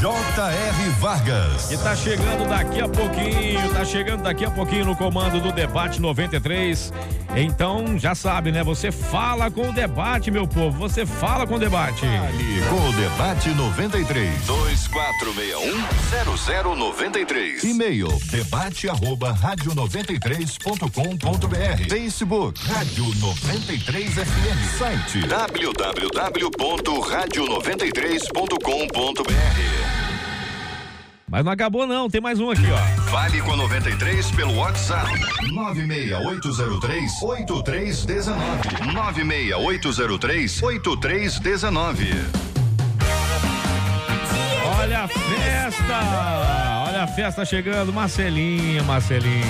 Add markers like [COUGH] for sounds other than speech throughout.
J.R. Vargas. E tá chegando daqui a pouquinho, tá chegando daqui a pouquinho no comando do debate 93. Então, já sabe, né? Você fala com o debate, meu povo. Você fala com o debate. Ali, com o debate 93. 2461-0093. E-mail debate arroba rádio 93.com.br. Facebook Rádio 93 FM. Site www.radio93.com.br. Mas não acabou não, tem mais um aqui, ó. Fale com a 93 pelo WhatsApp. 96803 8319. 96803 8319. Olha a festa! Olha a festa chegando, Marcelinha, Marcelinha.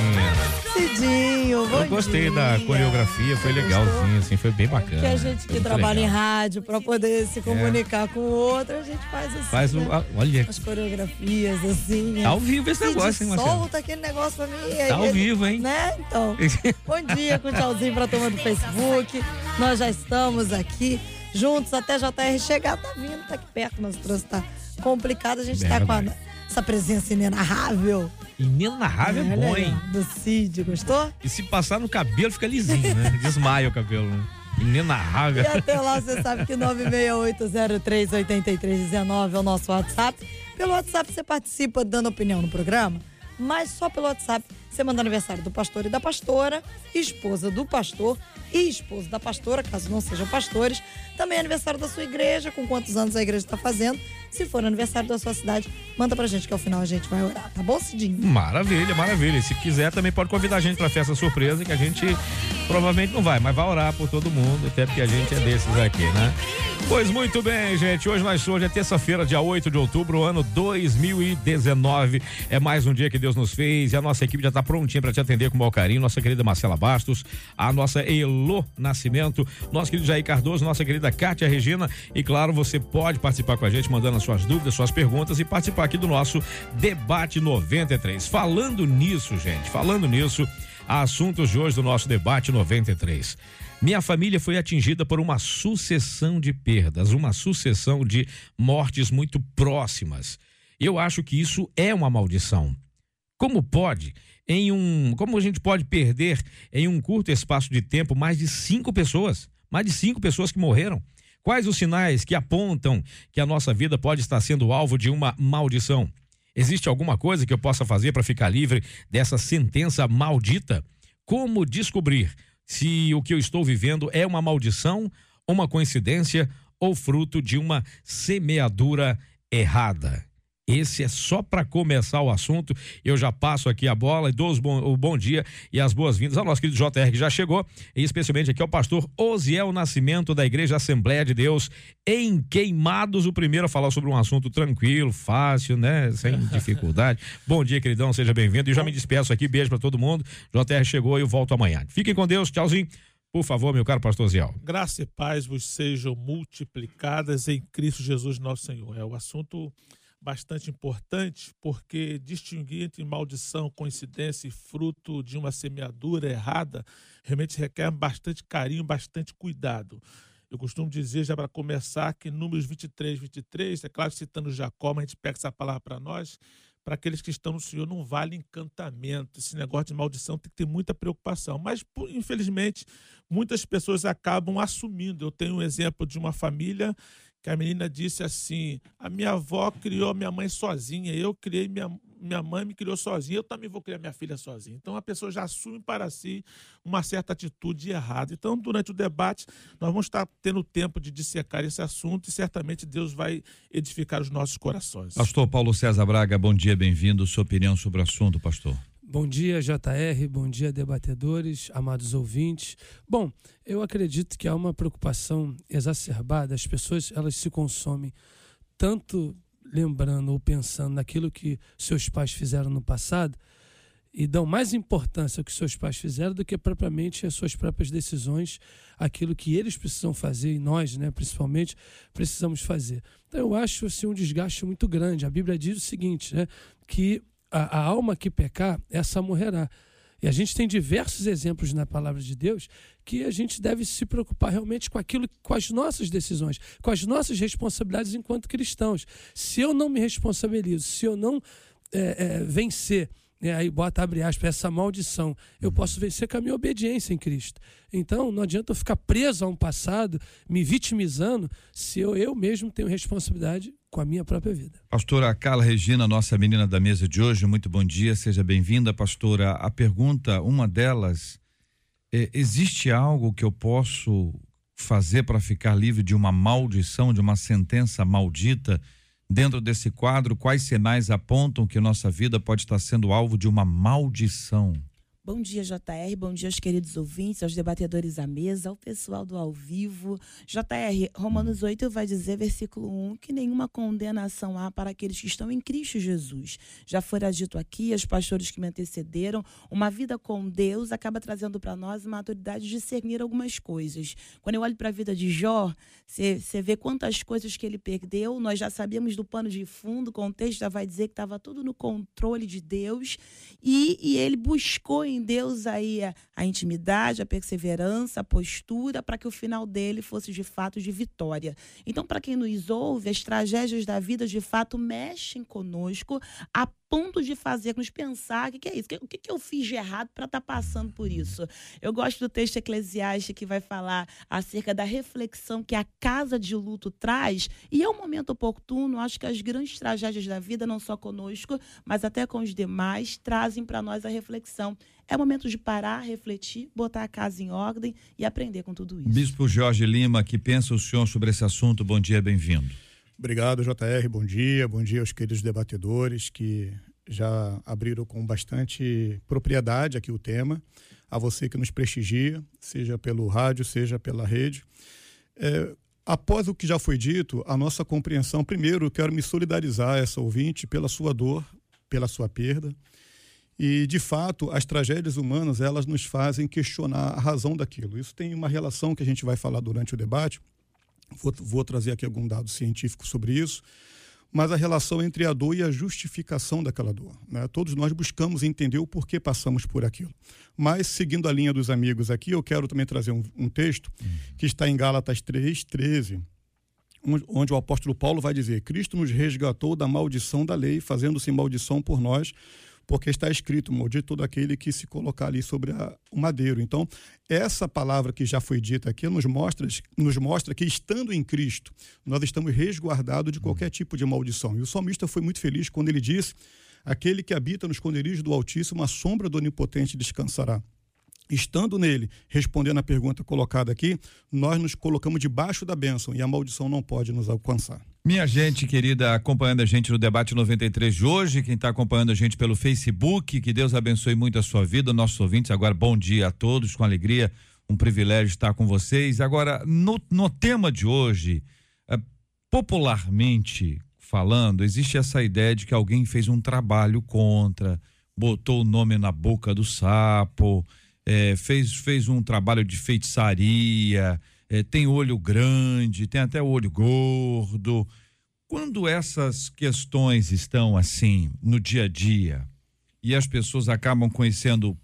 Cidinho, bom Eu gostei dia. da coreografia, foi legalzinho, assim, foi bem bacana. Que a gente que trabalha em legal. rádio para poder se comunicar com o outro, a gente faz assim. Faz o. né? Olha, As coreografias, assim. tá ao vivo esse Cid, negócio, hein, Marcelo? Solta aquele negócio pra mim. aí Tá ao ele- vivo, hein? Né? Então. [LAUGHS] Bom dia, com tchauzinho pra turma do Facebook. Nós já estamos aqui juntos até JR chegar. Tá vindo, tá aqui perto, mas o trânsito tá complicado. A gente tá com a-. essa presença inenarrável. Inenarrável é Olha bom, hein? Do Cid, gostou? E se passar no cabelo, fica lisinho, né? [LAUGHS] Desmaia o cabelo, né? Inenarrável. E até lá você sabe que 968038319 é o nosso WhatsApp. Pelo WhatsApp você participa dando opinião no programa, mas só pelo WhatsApp você manda aniversário do pastor e da pastora, esposa do pastor e esposo da pastora, caso não sejam pastores. Também aniversário da sua igreja, com quantos anos a igreja está fazendo. Se for aniversário da sua cidade, manda pra gente que ao final a gente vai orar, tá bom, Cidinho? Maravilha, maravilha. Se quiser, também pode convidar a gente pra festa surpresa, que a gente provavelmente não vai, mas vai orar por todo mundo, até porque a gente é desses aqui, né? Pois muito bem, gente. Hoje nós hoje é terça-feira, dia 8 de outubro, ano 2019. É mais um dia que Deus nos fez e a nossa equipe já está prontinha para te atender com o maior carinho. Nossa querida Marcela Bastos, a nossa Elo Nascimento, nosso querido Jair Cardoso, nossa querida Kátia Regina. E claro, você pode participar com a gente, mandando as suas dúvidas, suas perguntas e participar aqui do nosso Debate 93. Falando nisso, gente, falando nisso, assuntos de hoje do nosso Debate 93. Minha família foi atingida por uma sucessão de perdas, uma sucessão de mortes muito próximas. Eu acho que isso é uma maldição. Como pode, em um. Como a gente pode perder em um curto espaço de tempo mais de cinco pessoas? Mais de cinco pessoas que morreram? Quais os sinais que apontam que a nossa vida pode estar sendo alvo de uma maldição? Existe alguma coisa que eu possa fazer para ficar livre dessa sentença maldita? Como descobrir se o que eu estou vivendo é uma maldição, uma coincidência ou fruto de uma semeadura errada? Esse é só para começar o assunto. Eu já passo aqui a bola e dou bom- o bom dia e as boas-vindas ao nosso querido JR que já chegou, e especialmente aqui ao pastor Osiel Nascimento da Igreja Assembleia de Deus em Queimados, o primeiro a falar sobre um assunto tranquilo, fácil, né, sem [LAUGHS] dificuldade. bom dia, queridão, seja bem-vindo. E já me despeço aqui, beijo para todo mundo. JR chegou e eu volto amanhã. Fiquem com Deus, tchauzinho. Por favor, meu caro pastor Osiel. Graça e paz vos sejam multiplicadas em Cristo Jesus nosso Senhor. É o assunto bastante importante porque distinguir entre maldição, coincidência e fruto de uma semeadura errada realmente requer bastante carinho, bastante cuidado. Eu costumo dizer, já para começar, que Números 23, 23, é claro, citando Jacó, mas a gente pega essa palavra para nós, para aqueles que estão no Senhor não vale encantamento. Esse negócio de maldição tem que ter muita preocupação. Mas, infelizmente, muitas pessoas acabam assumindo. Eu tenho um exemplo de uma família que a menina disse assim: a minha avó criou minha mãe sozinha, eu criei minha, minha mãe me criou sozinha, eu também vou criar minha filha sozinha. Então a pessoa já assume para si uma certa atitude errada. Então, durante o debate, nós vamos estar tendo tempo de dissecar esse assunto e certamente Deus vai edificar os nossos corações. Pastor Paulo César Braga, bom dia, bem-vindo. Sua opinião sobre o assunto, pastor. Bom dia, JR, bom dia, debatedores, amados ouvintes. Bom, eu acredito que há uma preocupação exacerbada, as pessoas elas se consomem tanto lembrando ou pensando naquilo que seus pais fizeram no passado e dão mais importância ao que seus pais fizeram do que propriamente as suas próprias decisões, aquilo que eles precisam fazer e nós, né, principalmente, precisamos fazer. Então eu acho assim, um desgaste muito grande. A Bíblia diz o seguinte, né, que a, a alma que pecar, essa morrerá. E a gente tem diversos exemplos na palavra de Deus que a gente deve se preocupar realmente com aquilo, com as nossas decisões, com as nossas responsabilidades enquanto cristãos. Se eu não me responsabilizo, se eu não é, é, vencer né, aí bota abre aspas, essa maldição, eu posso vencer com a minha obediência em Cristo. Então, não adianta eu ficar preso a um passado, me vitimizando, se eu, eu mesmo tenho responsabilidade com a minha própria vida. Pastora Carla Regina, nossa menina da mesa de hoje, muito bom dia, seja bem-vinda, pastora. A pergunta, uma delas, é, existe algo que eu posso fazer para ficar livre de uma maldição, de uma sentença maldita? Dentro desse quadro, quais sinais apontam que nossa vida pode estar sendo alvo de uma maldição? Bom dia, JR. Bom dia aos queridos ouvintes, aos debatedores à mesa, ao pessoal do ao vivo. JR, Romanos 8 vai dizer, versículo 1, que nenhuma condenação há para aqueles que estão em Cristo Jesus. Já fora dito aqui, os pastores que me antecederam, uma vida com Deus acaba trazendo para nós uma maturidade de discernir algumas coisas. Quando eu olho para a vida de Jó, você vê quantas coisas que ele perdeu. Nós já sabíamos do pano de fundo, o contexto já vai dizer que estava tudo no controle de Deus. E, e ele buscou em Deus aí a, a intimidade, a perseverança, a postura, para que o final dele fosse de fato de vitória. Então, para quem nos ouve, as tragédias da vida de fato mexem conosco a ponto de fazer-nos pensar o que, que, é isso, o que, que eu fiz de errado para estar tá passando por isso. Eu gosto do texto eclesiástico que vai falar acerca da reflexão que a casa de luto traz, e é um momento oportuno, acho que as grandes tragédias da vida, não só conosco, mas até com os demais, trazem para nós a reflexão. É momento de parar, refletir, botar a casa em ordem e aprender com tudo isso. Bispo Jorge Lima, que pensa o senhor sobre esse assunto? Bom dia, bem-vindo. Obrigado, JR. Bom dia. Bom dia aos queridos debatedores que já abriram com bastante propriedade aqui o tema. A você que nos prestigia, seja pelo rádio, seja pela rede. É, após o que já foi dito, a nossa compreensão, primeiro, eu quero me solidarizar essa ouvinte pela sua dor, pela sua perda. E, de fato, as tragédias humanas, elas nos fazem questionar a razão daquilo. Isso tem uma relação que a gente vai falar durante o debate, Vou, vou trazer aqui algum dado científico sobre isso mas a relação entre a dor e a justificação daquela dor. Né? Todos nós buscamos entender o porquê passamos por aquilo. Mas, seguindo a linha dos amigos aqui, eu quero também trazer um, um texto que está em Gálatas 3, 13, onde o apóstolo Paulo vai dizer: Cristo nos resgatou da maldição da lei, fazendo-se maldição por nós, porque está escrito: maldito todo aquele que se colocar ali sobre a, o madeiro. Então, essa palavra que já foi dita aqui nos mostra, nos mostra que, estando em Cristo, nós estamos resguardados de qualquer tipo de maldição. E o salmista foi muito feliz quando ele disse: aquele que habita no esconderijo do Altíssimo, a sombra do Onipotente descansará. Estando nele, respondendo a pergunta colocada aqui, nós nos colocamos debaixo da bênção e a maldição não pode nos alcançar. Minha gente querida, acompanhando a gente no debate 93 de hoje, quem está acompanhando a gente pelo Facebook, que Deus abençoe muito a sua vida, nossos ouvintes. Agora, bom dia a todos, com alegria, um privilégio estar com vocês. Agora, no, no tema de hoje, é, popularmente falando, existe essa ideia de que alguém fez um trabalho contra, botou o nome na boca do sapo, é, fez, fez um trabalho de feitiçaria é, tem olho grande, tem até olho gordo. Quando essas questões estão assim no dia a dia e as pessoas acabam conhecendo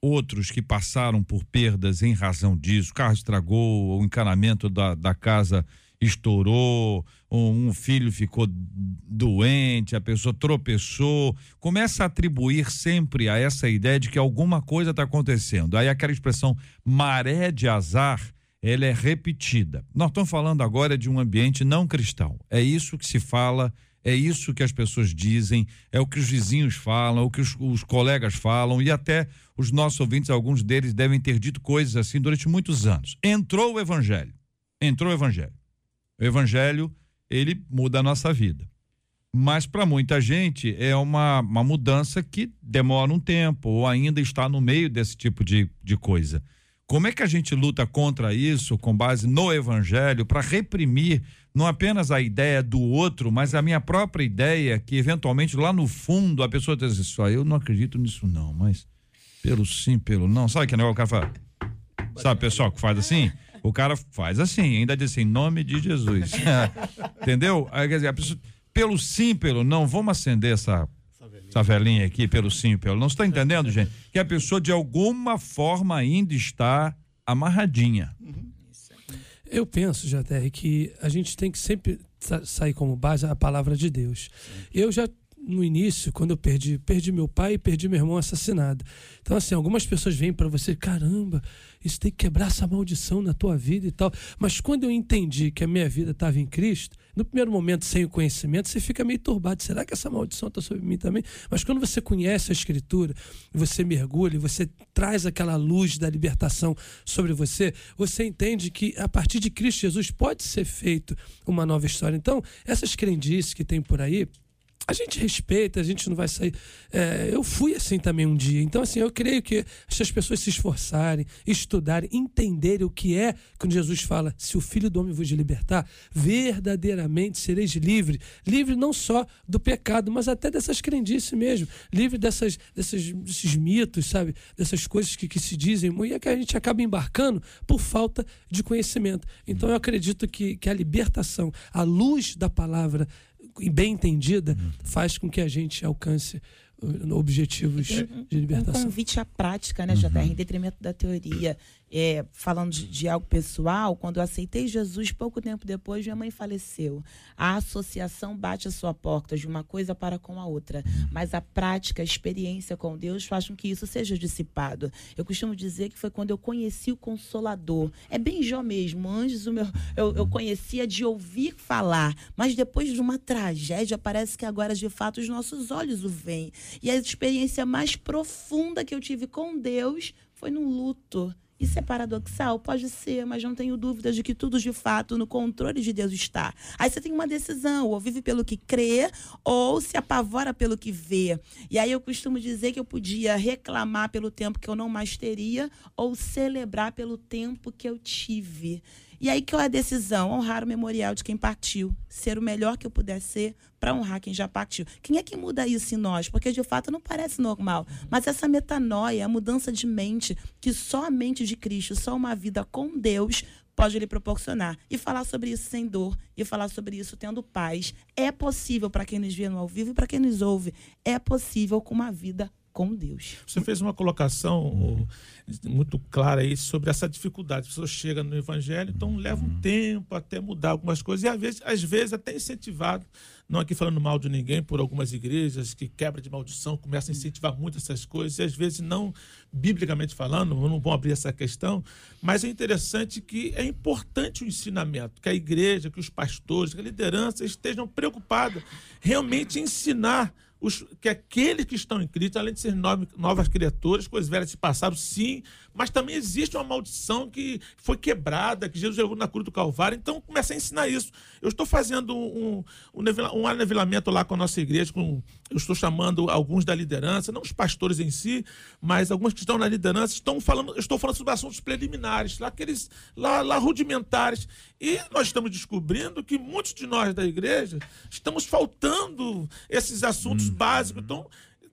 outros que passaram por perdas em razão disso, o carro estragou, o encanamento da, da casa estourou, um filho ficou doente, a pessoa tropeçou, começa a atribuir sempre a essa ideia de que alguma coisa está acontecendo. Aí aquela expressão maré de azar ela é repetida. Nós estamos falando agora de um ambiente não cristão. É isso que se fala, é isso que as pessoas dizem, é o que os vizinhos falam, é o que os, os colegas falam e até os nossos ouvintes, alguns deles devem ter dito coisas assim durante muitos anos. Entrou o evangelho. Entrou o evangelho. O evangelho, ele muda a nossa vida. Mas para muita gente é uma, uma mudança que demora um tempo ou ainda está no meio desse tipo de, de coisa. Como é que a gente luta contra isso com base no evangelho para reprimir não apenas a ideia do outro, mas a minha própria ideia que eventualmente lá no fundo a pessoa diz assim, só eu não acredito nisso não, mas pelo sim, pelo não. Sabe que negócio o cara fala? Sabe, pessoal, que faz assim? O cara faz assim, ainda diz assim, em nome de Jesus. [LAUGHS] Entendeu? Aí, quer dizer, pessoa, pelo sim, pelo não, vamos acender essa, essa velhinha aqui, pelo sim, pelo não. Você está entendendo, gente? Que a pessoa, de alguma forma, ainda está amarradinha. Eu penso, JR, que a gente tem que sempre sa- sair como base a palavra de Deus. Eu já no início, quando eu perdi, perdi meu pai e perdi meu irmão assassinado. Então, assim, algumas pessoas vêm para você, caramba, isso tem que quebrar essa maldição na tua vida e tal. Mas quando eu entendi que a minha vida estava em Cristo, no primeiro momento, sem o conhecimento, você fica meio turbado. Será que essa maldição está sobre mim também? Mas quando você conhece a Escritura, você mergulha, você traz aquela luz da libertação sobre você, você entende que a partir de Cristo Jesus pode ser feito uma nova história. Então, essas crendices que tem por aí, a gente respeita, a gente não vai sair. É, eu fui assim também um dia. Então, assim, eu creio que se as pessoas se esforçarem, estudarem, entenderem o que é quando Jesus fala: se o Filho do Homem vos libertar, verdadeiramente sereis livre. Livre não só do pecado, mas até dessas crendices mesmo. Livre dessas, dessas, desses mitos, sabe? Dessas coisas que, que se dizem e é que a gente acaba embarcando por falta de conhecimento. Então, eu acredito que, que a libertação, a luz da palavra bem entendida, faz com que a gente alcance uh, objetivos de Um libertação. convite à prática, né, JR, em detrimento da teoria. É, falando de, de algo pessoal, quando eu aceitei Jesus, pouco tempo depois, minha mãe faleceu. A associação bate a sua porta de uma coisa para com a outra. Mas a prática, a experiência com Deus faz com que isso seja dissipado. Eu costumo dizer que foi quando eu conheci o Consolador. É bem Jó mesmo. Antes o meu, eu, eu conhecia de ouvir falar, mas depois de uma tragédia, parece que agora de fato os nossos olhos o veem. E a experiência mais profunda que eu tive com Deus foi no luto. Isso é paradoxal? Pode ser, mas não tenho dúvida de que tudo de fato no controle de Deus está. Aí você tem uma decisão: ou vive pelo que crê, ou se apavora pelo que vê. E aí eu costumo dizer que eu podia reclamar pelo tempo que eu não mais teria, ou celebrar pelo tempo que eu tive. E aí qual é a decisão? Honrar o memorial de quem partiu. Ser o melhor que eu puder ser para honrar quem já partiu. Quem é que muda isso em nós? Porque de fato não parece normal. Mas essa metanoia, a mudança de mente, que só a mente de Cristo, só uma vida com Deus pode lhe proporcionar. E falar sobre isso sem dor, e falar sobre isso tendo paz. É possível para quem nos vê no ao vivo e para quem nos ouve. É possível com uma vida com Deus. Você fez uma colocação oh, muito clara aí sobre essa dificuldade. A pessoa chega no evangelho, então leva um tempo até mudar algumas coisas e às vezes, às vezes até incentivado, não aqui falando mal de ninguém, por algumas igrejas que quebra de maldição, começam a incentivar muito essas coisas e às vezes não biblicamente falando, não vão abrir essa questão, mas é interessante que é importante o ensinamento, que a igreja, que os pastores, que a liderança estejam preocupados realmente em ensinar os, que aqueles que estão em Cristo, além de ser novas criaturas, coisas velhas se passaram, sim, mas também existe uma maldição que foi quebrada, que Jesus jogou na cruz do Calvário. Então, comecei a ensinar isso. Eu estou fazendo um, um, um anivelamento lá com a nossa igreja, com, eu estou chamando alguns da liderança, não os pastores em si, mas alguns que estão na liderança, estão falando, estou falando sobre assuntos preliminares, lá, aqueles, lá, lá rudimentares. E nós estamos descobrindo que muitos de nós da igreja estamos faltando esses assuntos básicos. Então,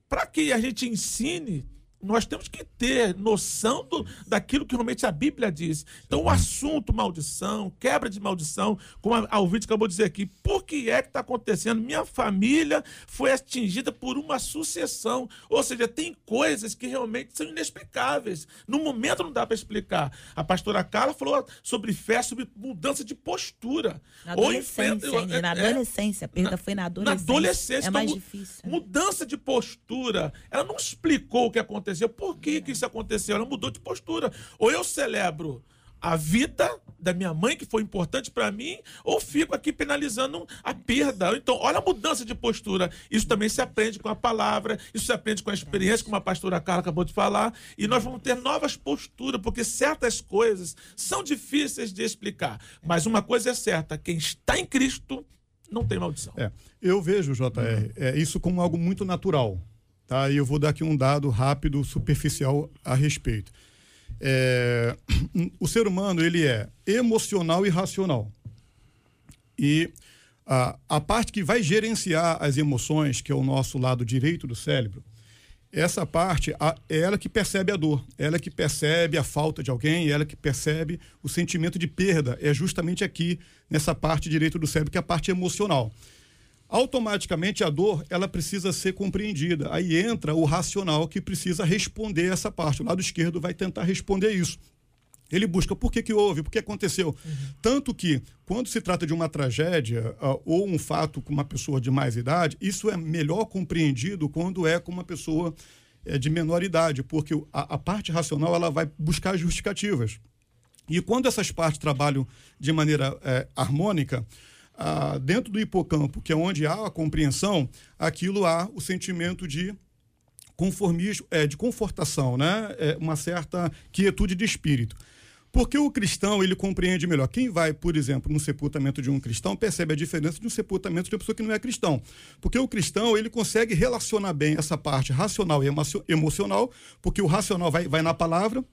para que a gente ensine, nós temos que ter noção do, daquilo que realmente a Bíblia diz. Então, o assunto maldição, quebra de maldição, como a, ouvinte acabou de dizer aqui, por que é que está acontecendo? Minha família foi atingida por uma sucessão. Ou seja, tem coisas que realmente são inexplicáveis. No momento não dá para explicar. A pastora Carla falou sobre fé, sobre mudança de postura. Na adolescência, Ou enfrenta, na adolescência. A perda na, foi na adolescência. Na adolescência. É mais então, difícil. Né? Mudança de postura. Ela não explicou o que aconteceu aconteceu. Por que, que isso aconteceu? Ela mudou de postura. Ou eu celebro a vida da minha mãe, que foi importante para mim, ou fico aqui penalizando a perda. Então, olha a mudança de postura. Isso também se aprende com a palavra, isso se aprende com a experiência, como a pastora Carla acabou de falar, e nós vamos ter novas posturas, porque certas coisas são difíceis de explicar. Mas uma coisa é certa: quem está em Cristo não tem maldição. É, eu vejo, JR, é, isso como algo muito natural. Tá? E eu vou dar aqui um dado rápido, superficial a respeito. É, [CLEARS THROAT] o ser humano ele é emocional e racional. E a, a parte que vai gerenciar as emoções, que é o nosso lado direito do cérebro, essa parte a, é ela que percebe a dor, é ela que percebe a falta de alguém, é ela que percebe o sentimento de perda. É justamente aqui, nessa parte direita do cérebro, que é a parte emocional. Automaticamente a dor ela precisa ser compreendida. Aí entra o racional que precisa responder essa parte. O lado esquerdo vai tentar responder isso. Ele busca por que, que houve, por que aconteceu. Uhum. Tanto que, quando se trata de uma tragédia uh, ou um fato com uma pessoa de mais idade, isso é melhor compreendido quando é com uma pessoa uh, de menor idade, porque a, a, parte racional ela vai buscar justificativas. E quando essas partes trabalham de maneira uh, harmônica, dentro do hipocampo, que é onde há a compreensão, aquilo há o sentimento de conformismo, é, de confortação, né? É uma certa quietude de espírito. Porque o cristão, ele compreende melhor. Quem vai, por exemplo, no sepultamento de um cristão, percebe a diferença de um sepultamento de uma pessoa que não é cristão. Porque o cristão, ele consegue relacionar bem essa parte racional e emocional, porque o racional vai, vai na palavra,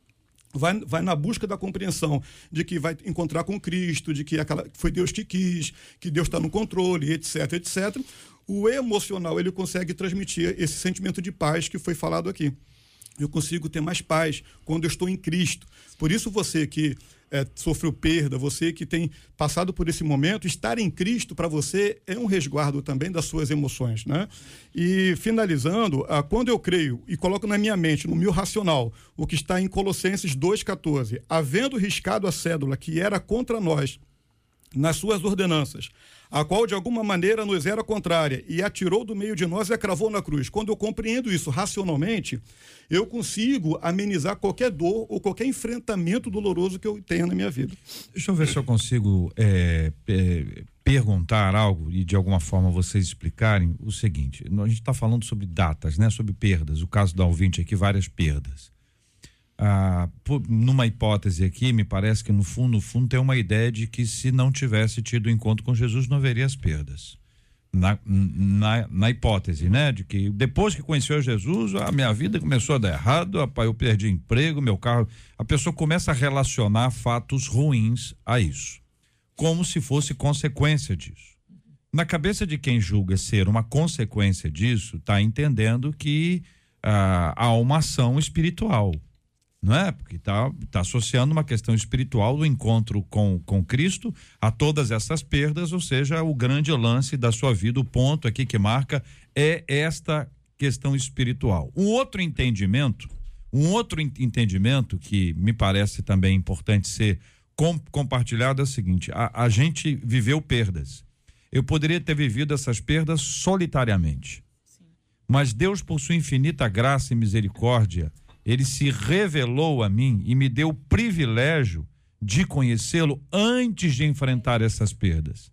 vai, vai na busca da compreensão de que vai encontrar com Cristo, de que aquela, foi Deus que quis, que Deus está no controle, etc, etc. O emocional, ele consegue transmitir esse sentimento de paz que foi falado aqui eu consigo ter mais paz quando eu estou em Cristo. Por isso, você que é, sofreu perda, você que tem passado por esse momento, estar em Cristo para você é um resguardo também das suas emoções, né? E finalizando, ah, quando eu creio e coloco na minha mente, no meu racional, o que está em Colossenses 2,14, havendo riscado a cédula que era contra nós nas suas ordenanças, a qual de alguma maneira nos era contrária e atirou do meio de nós e a cravou na cruz. Quando eu compreendo isso racionalmente, eu consigo amenizar qualquer dor ou qualquer enfrentamento doloroso que eu tenha na minha vida. Deixa eu ver se eu consigo é, é, perguntar algo e de alguma forma vocês explicarem o seguinte: a gente está falando sobre datas, né? Sobre perdas. O caso da ouvinte aqui, várias perdas ah, numa hipótese aqui, me parece que no fundo, no fundo tem uma ideia de que se não tivesse tido encontro com Jesus, não haveria as perdas. Na, na, na, hipótese, né? De que depois que conheceu Jesus, a minha vida começou a dar errado, rapaz, eu perdi emprego, meu carro. A pessoa começa a relacionar fatos ruins a isso, como se fosse consequência disso. Na cabeça de quem julga ser uma consequência disso, está entendendo que ah, há uma ação espiritual não é? Porque está tá associando uma questão espiritual do encontro com, com Cristo a todas essas perdas, ou seja, o grande lance da sua vida, o ponto aqui que marca é esta questão espiritual. Um outro entendimento, um outro entendimento que me parece também importante ser com, compartilhado é o seguinte: a, a gente viveu perdas. Eu poderia ter vivido essas perdas solitariamente. Sim. Mas Deus, por sua infinita graça e misericórdia, ele se revelou a mim e me deu o privilégio de conhecê-lo antes de enfrentar essas perdas,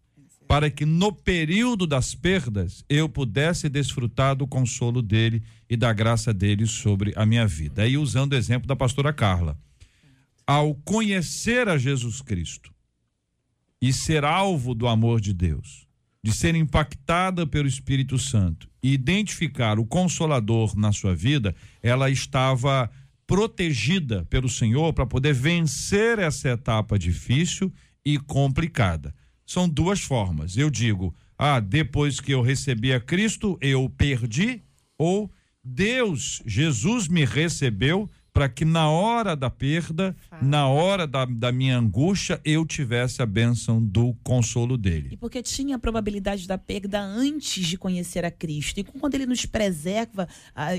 para que no período das perdas eu pudesse desfrutar do consolo dele e da graça dele sobre a minha vida. Aí usando o exemplo da pastora Carla, ao conhecer a Jesus Cristo e ser alvo do amor de Deus, de ser impactada pelo Espírito Santo e identificar o consolador na sua vida, ela estava protegida pelo Senhor para poder vencer essa etapa difícil e complicada. São duas formas. Eu digo, ah, depois que eu recebi a Cristo, eu perdi, ou Deus, Jesus me recebeu para que na hora da perda, na hora da, da minha angústia, eu tivesse a bênção do consolo dele. E porque tinha a probabilidade da perda antes de conhecer a Cristo. E quando ele nos preserva,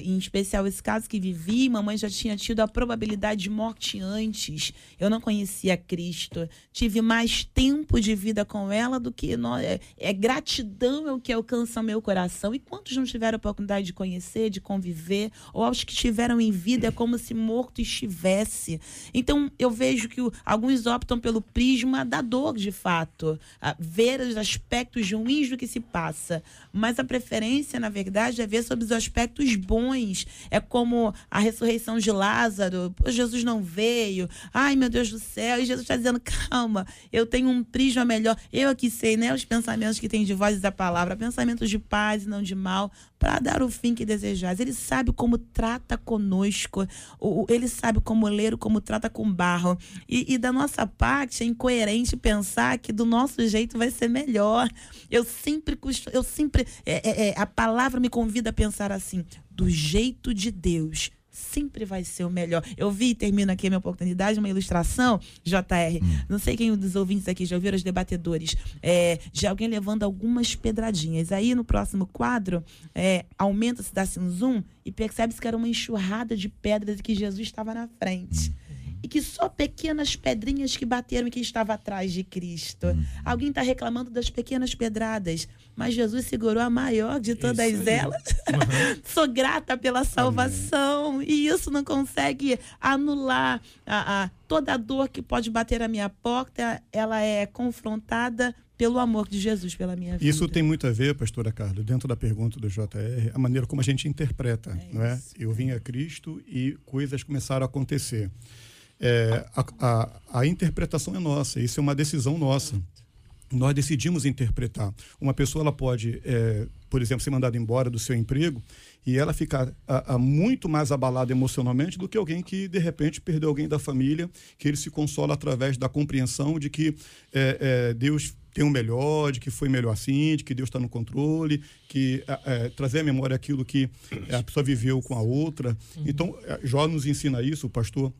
em especial esse caso que vivi, mamãe já tinha tido a probabilidade de morte antes. Eu não conhecia Cristo. Tive mais tempo de vida com ela do que. Nós, é, é gratidão é o que alcança meu coração. E quantos não tiveram a oportunidade de conhecer, de conviver, ou aos que estiveram em vida, é como se morto estivesse. Então, eu vejo que o, alguns optam pelo prisma da dor, de fato, a ver os aspectos ruins do que se passa. Mas a preferência, na verdade, é ver sobre os aspectos bons. É como a ressurreição de Lázaro. Jesus não veio. Ai, meu Deus do céu. E Jesus está dizendo: [LAUGHS] calma, eu tenho um prisma melhor. Eu aqui sei, né? Os pensamentos que tem de vozes da palavra, pensamentos de paz e não de mal, para dar o fim que desejais. Ele sabe como trata conosco. Ele sabe como ler, como trata com barro. E, e da nossa parte, é incoerente pensar que do nosso jeito vai ser melhor. Eu sempre eu sempre. É, é, é, a palavra me convida a pensar assim: do jeito de Deus sempre vai ser o melhor. Eu vi, termino aqui a minha oportunidade, uma ilustração, JR. Hum. Não sei quem dos ouvintes aqui já ouviram os debatedores, é, de alguém levando algumas pedradinhas. Aí no próximo quadro, é, aumenta-se, dá-se um zoom e percebe-se que era uma enxurrada de pedras e que Jesus estava na frente. E que só pequenas pedrinhas que bateram e que estava atrás de Cristo. Uhum. Alguém está reclamando das pequenas pedradas, mas Jesus segurou a maior de todas elas. Uhum. [LAUGHS] Sou grata pela salvação Amém. e isso não consegue anular a, a, toda a dor que pode bater à minha porta. Ela é confrontada pelo amor de Jesus pela minha vida. Isso tem muito a ver, pastora Carla, dentro da pergunta do JR, a maneira como a gente interpreta, é não é? Eu vim a Cristo e coisas começaram a acontecer. É, a, a, a, interpretação é nossa, isso é uma decisão nossa. Nós decidimos interpretar. Uma pessoa ela pode, é, por exemplo, ser mandada embora do seu emprego e ela ficar a, a, muito mais abalada emocionalmente do que alguém que, de repente, perdeu alguém da família, que ele se consola através da compreensão de que é, é, Deus tem o um melhor, de que foi melhor assim, de que Deus está no controle, que é, trazer à memória aquilo que a pessoa viveu com a outra. Uhum. Então, Jó nos ensina isso, o pastor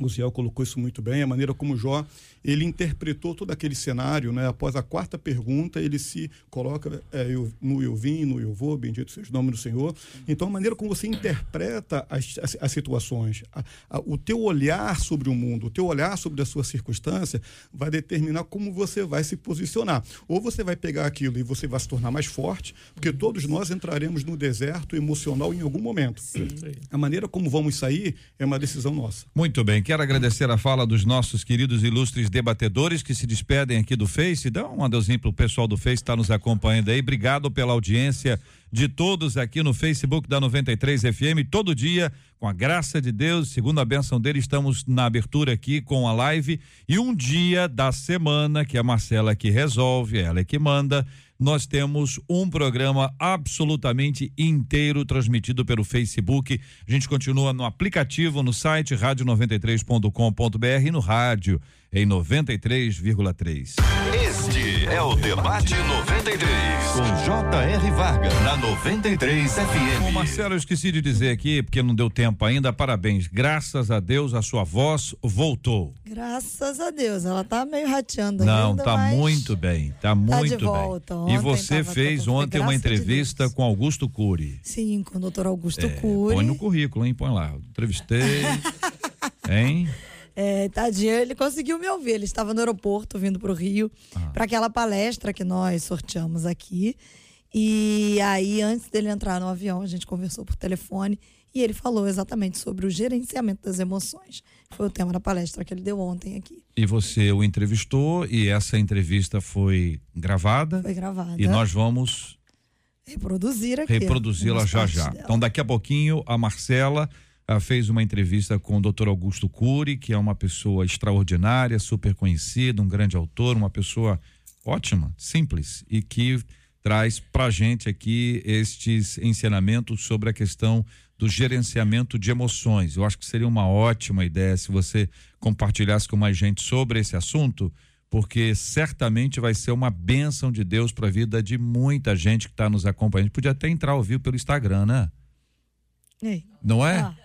o Ziel colocou isso muito bem, a maneira como Jó ele interpretou todo aquele cenário, né? Após a quarta pergunta, ele se coloca é, eu, no eu vim, no eu vou, bendito seja o nome do Senhor. Então, a maneira como você interpreta as, as, as situações, a, a, o teu olhar sobre o mundo, o teu olhar sobre a sua circunstância, vai determinar como você vai se posicionar. Ou você vai pegar aquilo e você vai se tornar mais forte, porque todos nós entraremos no deserto emocional em algum momento. Sim. A maneira como vamos sair é uma decisão nossa. Muito bem, quero agradecer a fala dos nossos queridos ilustres debatedores que se despedem aqui do Face. Dá um adeusinho pro pessoal do Face que está nos acompanhando aí. Obrigado pela audiência de todos aqui no Facebook da 93 FM. Todo dia, com a graça de Deus, segundo a benção dele, estamos na abertura aqui com a live. E um dia da semana, que a Marcela que resolve, ela é que manda nós temos um programa absolutamente inteiro transmitido pelo Facebook. A gente continua no aplicativo, no site rádio93.com.br e no rádio em 93,3. Este é o Debate 93, com J.R. Varga, na 93 FM. Bom, Marcelo, eu esqueci de dizer aqui, porque não deu tempo ainda, parabéns. Graças a Deus, a sua voz voltou. Graças a Deus, ela tá meio rateando não, ainda, tá muito bem, tá, tá muito de volta. bem. Ontem e você fez ontem uma entrevista de com Augusto Cury. Sim, com o doutor Augusto é, Cury. Põe no currículo, hein? Põe lá. Entrevistei. [LAUGHS] hein? É, tadinho, ele conseguiu me ouvir. Ele estava no aeroporto vindo para o Rio ah. para aquela palestra que nós sorteamos aqui. E aí, antes dele entrar no avião, a gente conversou por telefone e ele falou exatamente sobre o gerenciamento das emoções. Foi o tema da palestra que ele deu ontem aqui. E você o entrevistou e essa entrevista foi gravada? Foi gravada. E nós vamos reproduzir aqui. Reproduzi-la já já. Dela. Então, daqui a pouquinho, a Marcela uh, fez uma entrevista com o Dr. Augusto Cury, que é uma pessoa extraordinária, super conhecida, um grande autor, uma pessoa ótima, simples e que traz para gente aqui estes ensinamentos sobre a questão do gerenciamento de emoções. Eu acho que seria uma ótima ideia se você compartilhasse com mais gente sobre esse assunto, porque certamente vai ser uma bênção de Deus para a vida de muita gente que está nos acompanhando. Podia até entrar ao vivo pelo Instagram, né? Ei. Não é? Ah.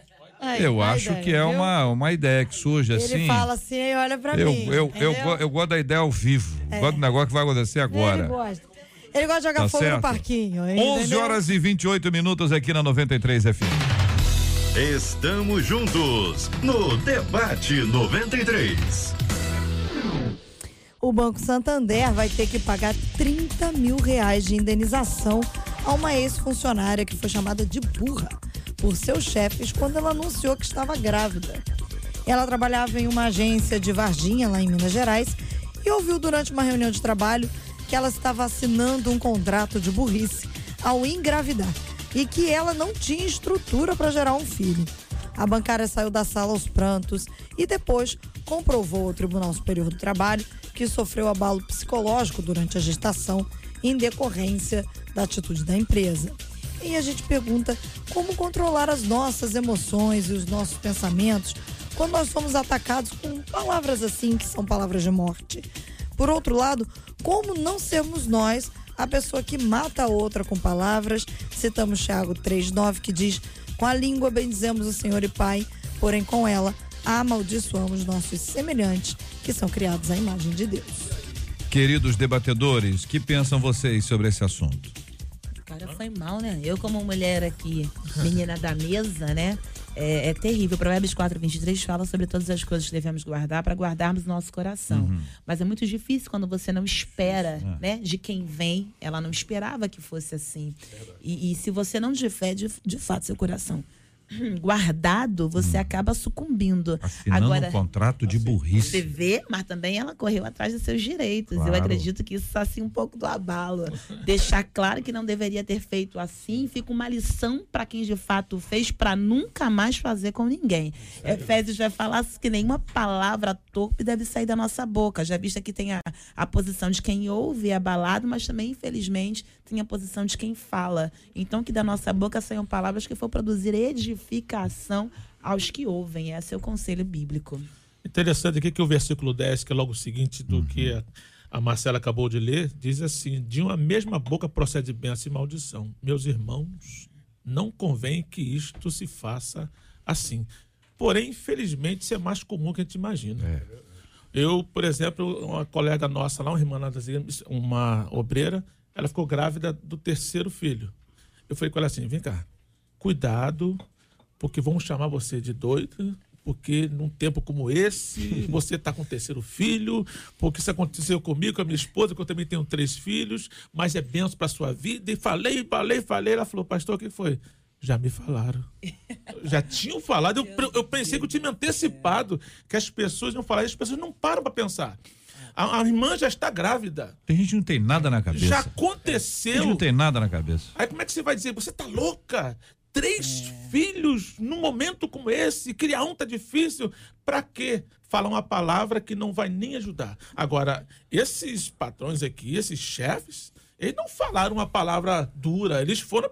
Aí, eu acho ideia, que é uma, uma ideia que surge Ele assim. Ele fala assim e olha pra eu, mim. Eu, eu, eu, eu, gosto da ideia ao vivo. É. Gosto do negócio que vai acontecer agora. Ele gosta. Ele gosta de jogar tá fogo certo? no parquinho. 11 horas e 28 minutos aqui na 93 FM. Estamos juntos no Debate 93. O Banco Santander vai ter que pagar 30 mil reais de indenização a uma ex-funcionária que foi chamada de burra por seus chefes quando ela anunciou que estava grávida. Ela trabalhava em uma agência de Varginha, lá em Minas Gerais, e ouviu durante uma reunião de trabalho que ela estava assinando um contrato de burrice ao engravidar e que ela não tinha estrutura para gerar um filho. A bancária saiu da sala aos prantos e depois comprovou ao Tribunal Superior do Trabalho que sofreu abalo psicológico durante a gestação em decorrência da atitude da empresa. E a gente pergunta como controlar as nossas emoções e os nossos pensamentos quando nós somos atacados com palavras assim, que são palavras de morte. Por outro lado, como não sermos nós a pessoa que mata a outra com palavras? Citamos Tiago 3,9 que diz: Com a língua bendizemos o Senhor e Pai, porém com ela amaldiçoamos nossos semelhantes que são criados à imagem de Deus. Queridos debatedores, que pensam vocês sobre esse assunto? Cara foi mal, né? Eu, como mulher aqui, [LAUGHS] menina da mesa, né? É, é terrível. Provérbios 4, 23 fala sobre todas as coisas que devemos guardar para guardarmos nosso coração. Uhum. Mas é muito difícil quando você não espera, É. né? De quem vem. Ela não esperava que fosse assim. E, e se você não tiver, de, de fato, seu coração [CLEARS THROAT] guardado, você acaba sucumbindo. Hum. Assinando um contrato de Você burrice. vê, mas também ela correu atrás dos seus direitos. Eu Claro. acredito que isso sacia um pouco do abalo. Deixar claro que não deveria ter feito assim fica uma lição para quem de fato fez para nunca mais fazer com ninguém. Efésios vai falar que nenhuma palavra torpe deve sair da nossa boca. Já vista que tem a, a posição de quem ouve é abalado, mas também, infelizmente, tem a posição de quem fala. Então, que da nossa boca saiam palavras que for produzir edificação aos que ouvem. Esse é o conselho bíblico. Interessante aqui que o versículo 10, que é logo o seguinte do que a, a Marcela acabou de ler, diz assim: De uma mesma boca procede bênção e maldição. Meus irmãos, não convém que isto se faça assim. Porém, infelizmente, isso é mais comum que a gente imagina. Eu, por exemplo, uma colega nossa lá, uma irmã lá das igrejas, uma obreira, ela ficou grávida do terceiro filho. Eu falei com ela assim: vem cá, cuidado, porque vão chamar você de doida, porque num tempo como esse, [LAUGHS] você está com o terceiro filho, porque isso aconteceu comigo, com a minha esposa, que eu também tenho três filhos, mas é benção para sua vida. E falei, falei, falei. Ela falou, pastor, o que foi? Já me falaram. [LAUGHS] Já tinham falado. Eu, eu pensei que eu tinha me antecipado, que as pessoas iam falar, e as pessoas não param para pensar. A, a irmã já está grávida. Tem gente que não tem nada na cabeça. Já Tem gente aconteceu. que não tem nada na cabeça. Aí como é que você vai dizer? Você tá louca? Três filhos num momento como esse, criar um tá difícil. Pra quê? Falar uma palavra que não vai nem ajudar. Agora, esses patrões aqui, esses chefes, eles não falaram uma palavra dura, eles foram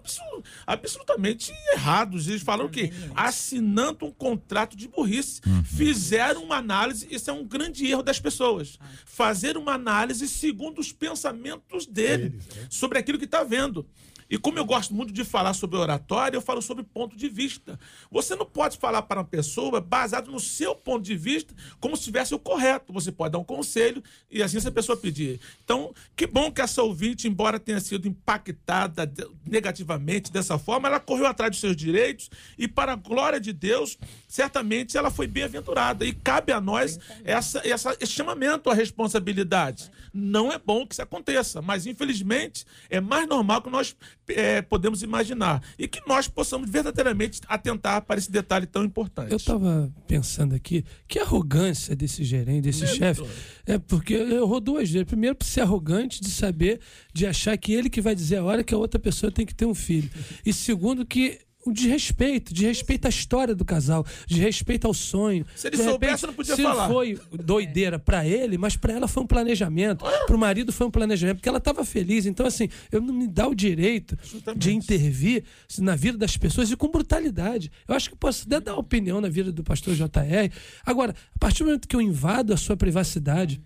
absolutamente errados. Eles falaram o quê? Assinando um contrato de burrice. Fizeram uma análise, isso é um grande erro das pessoas. Fazer uma análise segundo os pensamentos dele, sobre aquilo que está vendo. E como eu gosto muito de falar sobre oratória, eu falo sobre ponto de vista. Você não pode falar para uma pessoa baseado no seu ponto de vista, como se tivesse o correto. Você pode dar um conselho e assim essa pessoa pedir. Então, que bom que essa ouvinte, embora tenha sido impactada negativamente dessa forma, ela correu atrás dos seus direitos e, para a glória de Deus, certamente ela foi bem-aventurada. E cabe a nós essa, essa, esse chamamento à responsabilidade. Não é bom que isso aconteça, mas infelizmente é mais normal que nós eh, podemos imaginar. E que nós possamos verdadeiramente atentar para esse detalhe tão importante. Eu estava pensando aqui, que arrogância desse gerente, desse chefe. É porque errou duas vezes. Primeiro, por ser arrogante de saber, de achar que ele que vai dizer a hora que a outra pessoa tem que ter um filho. E segundo, que o desrespeito, de respeito à história do casal, de respeito ao sonho. Se ele De soubesse, não podia se falar. foi doideira pra ele, mas pra ela foi um planejamento, pro marido foi um planejamento, porque ela estava feliz. Então, assim, eu não me dá o direito de intervir na vida das pessoas e com brutalidade. Eu acho que posso até dar opinião na vida do pastor JR. Agora, a partir do momento que eu invado a sua privacidade,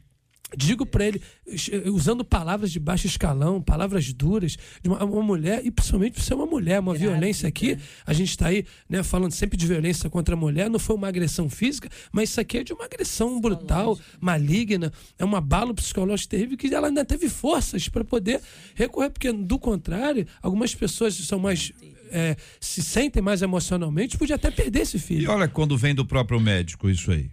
Digo pra ele, usando palavras de baixo escalão, palavras duras, de uma, uma mulher, e principalmente por ser uma mulher, uma violência aqui. A gente está aí né, falando sempre de violência contra a mulher, não foi uma agressão física, mas isso aqui é de uma agressão brutal, maligna, é um abalo psicológico terrível que ela ainda teve forças para poder recorrer, porque do contrário, algumas pessoas são mais. eh, se sentem mais emocionalmente, podia até perder esse E filho. olha quando vem do próprio médico isso aí.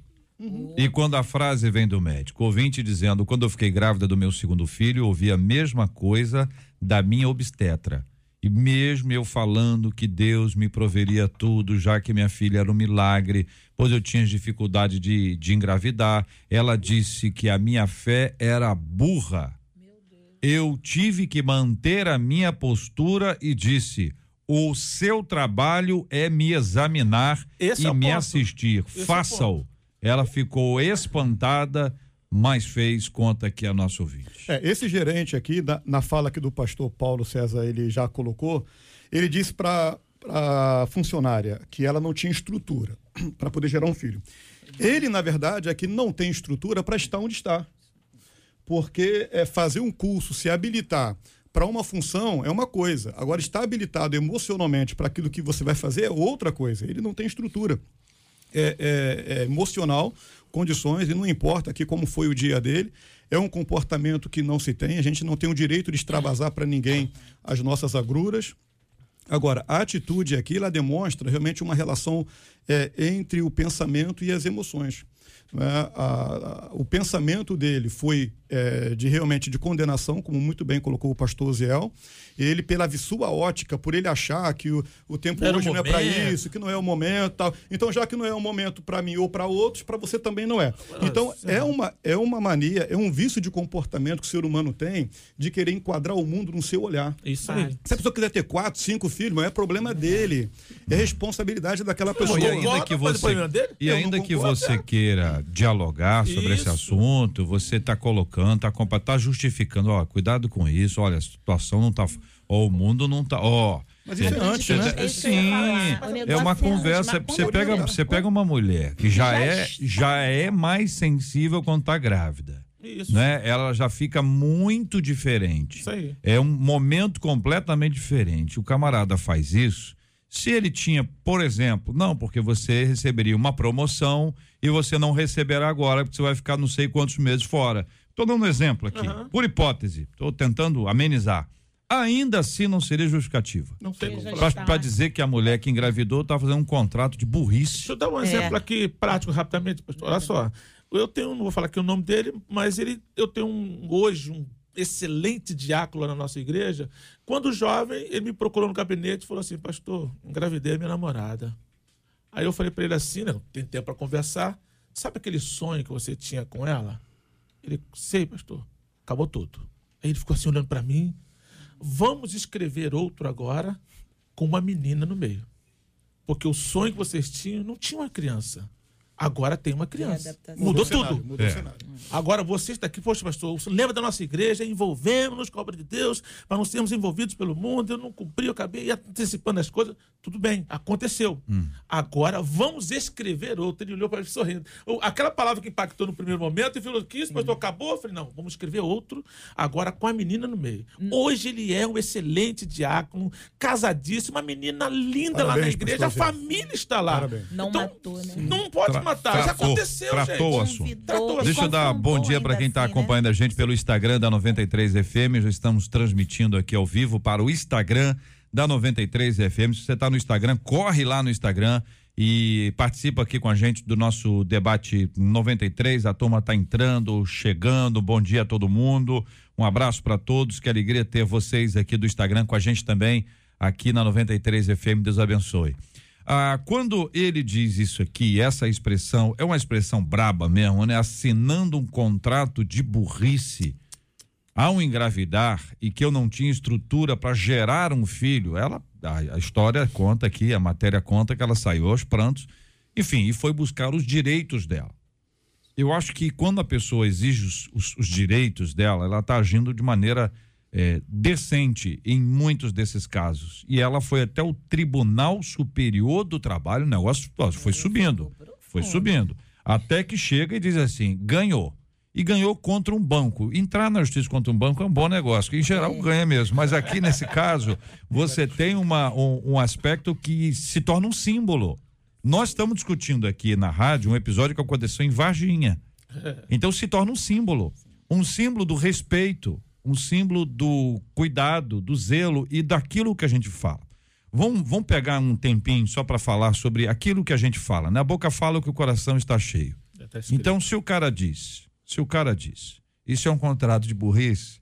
E quando a frase vem do médico, ouvinte dizendo: quando eu fiquei grávida do meu segundo filho, ouvi a mesma coisa da minha obstetra. E mesmo eu falando que Deus me proveria tudo, já que minha filha era um milagre, pois eu tinha dificuldade de, de engravidar, ela disse que a minha fé era burra. Eu tive que manter a minha postura e disse: o seu trabalho é me examinar Esse e é me ponto. assistir. É Faça-o. Ela ficou espantada, mas fez conta que é nosso ouvinte. É, esse gerente aqui, na, na fala que do pastor Paulo César ele já colocou, ele disse para a funcionária que ela não tinha estrutura [CLEARS THROAT] para poder gerar um filho. Ele, na verdade, aqui não tem estrutura para estar onde está. Porque é, fazer um curso, se habilitar para uma função é uma coisa. Agora, estar habilitado emocionalmente para aquilo que você vai fazer é outra coisa. Ele não tem estrutura é, é, é emocional, condições, e não importa aqui como foi o dia dele. É um comportamento que não se tem. A gente não tem o direito de extravasar para ninguém as nossas agruras. Agora, a atitude aqui, ela demonstra realmente uma relação é, entre o pensamento e as emoções. Né? A- a- o pensamento dele foi é, de realmente de condenação, como muito bem colocou o pastor Ziel. Ele, pela sua ótica, por ele achar que o, o tempo Era o hoje não é para isso, que não é o momento, tal. Então, já que não é o momento para mim ou para outros, para você também não é. Então, é uma é uma mania, é um vício de comportamento que o ser humano tem de querer enquadrar o mundo no seu olhar. Isso aí. Se a pessoa quiser ter quatro, cinco filhos, não é problema dele. É responsabilidade daquela pessoa. e ainda que o você, e ainda não que você é. Dialogar sobre esse Isso. assunto, você está colocando, está tá justificando, ó, cuidado com isso, olha, a situação não tá, ó, o mundo não tá, ó. Mas isso é antes, né? ia Sim, é uma é antes, conversa. Você pega, você pega uma mulher que já Já é, está. já é mais sensível quando está grávida, Isso. né? Ela já fica muito diferente. Isso aí. É um momento completamente diferente. O camarada faz isso. Se ele tinha, por exemplo, não, porque você receberia uma promoção e você não receberá agora, porque você vai ficar não sei quantos meses fora. Estou dando um exemplo aqui, Aham. por hipótese, estou tentando amenizar. Ainda assim não seria justificativa. Não tem. Para dizer que a mulher que engravidou está fazendo um contrato de burrice. Deixa eu dar um É. exemplo aqui prático rapidamente, pastor. Olha só. Eu tenho, não vou falar aqui o nome dele, mas ele, eu tenho um- hoje um excelente diácono na nossa igreja. Quando jovem, ele me procurou no gabinete e falou assim: Pastor, engravidei a minha namorada. Aí eu falei para ele assim: né, tem tempo para conversar. Sabe aquele sonho que você tinha com ela? Ele, sei, pastor, acabou tudo. Aí ele ficou assim olhando para mim. Vamos escrever outro agora com uma menina no meio. Porque o sonho que vocês tinham não tinha uma criança. Agora tem uma criança. Mudou o cenário, tudo. Mudou É. o cenário. Agora vocês daqui, poxa, pastor, lembra da nossa igreja, envolvemos-nos com a obra de Deus, para não sermos envolvidos pelo mundo, eu não cumpri, eu acabei antecipando as coisas. Tudo bem, aconteceu. Agora vamos escrever outro. Ele olhou para mim sorrindo. Aquela palavra que impactou no primeiro momento e falou: que isso, pastor, acabou? Eu falei: não, vamos escrever outro, agora com a menina no meio. Hoje ele é um excelente diácono, casadíssimo, uma menina linda lá na Parabéns, igreja, a pastor família está lá. Parabéns. Não Então, matou, né? Não pode Tra- matar, já tratou, aconteceu, tratou o gente. assunto. Convidou, Tratou o Deixa eu dar bom dia para quem está assim, né? acompanhando a gente pelo Instagram da 93 FM. Já estamos transmitindo aqui ao vivo para o Instagram da 93 FM. Se você está no Instagram, corre lá no Instagram e participa aqui com a gente do nosso debate 93. A turma está entrando, chegando. Bom dia a todo mundo. Um abraço para todos. Que alegria ter vocês aqui do Instagram com a gente também aqui na 93 FM. Deus abençoe. Ah, quando ele diz isso aqui, essa expressão é uma expressão braba mesmo, né? Assinando um contrato de burrice ao engravidar e que eu não tinha estrutura para gerar um filho. Ela, a, a história conta aqui, a matéria conta que ela saiu aos prantos, enfim, e foi buscar os direitos dela. Eu acho que quando a pessoa exige os, os- os direitos dela, ela está agindo de maneira é, decente em muitos desses casos. E ela foi até o Tribunal Superior do Trabalho, o negócio foi subindo, foi subindo. Até que chega e diz assim: ganhou. E ganhou contra um banco. Entrar na justiça contra um banco é um bom negócio, que em geral ganha mesmo. Mas aqui nesse caso, você [LAUGHS] tem uma, um, um aspecto que se torna um símbolo. Nós estamos discutindo aqui na rádio um episódio que aconteceu em Varginha. [LAUGHS] Então se torna um símbolo. Um símbolo do respeito, um símbolo do cuidado, do zelo e daquilo que a gente fala. Vamos, vamos pegar um tempinho só para falar sobre aquilo que a gente fala. Na boca fala o que o coração está cheio. Escrito. Então, se o cara diz, se o cara diz, isso é um contrato de burrice,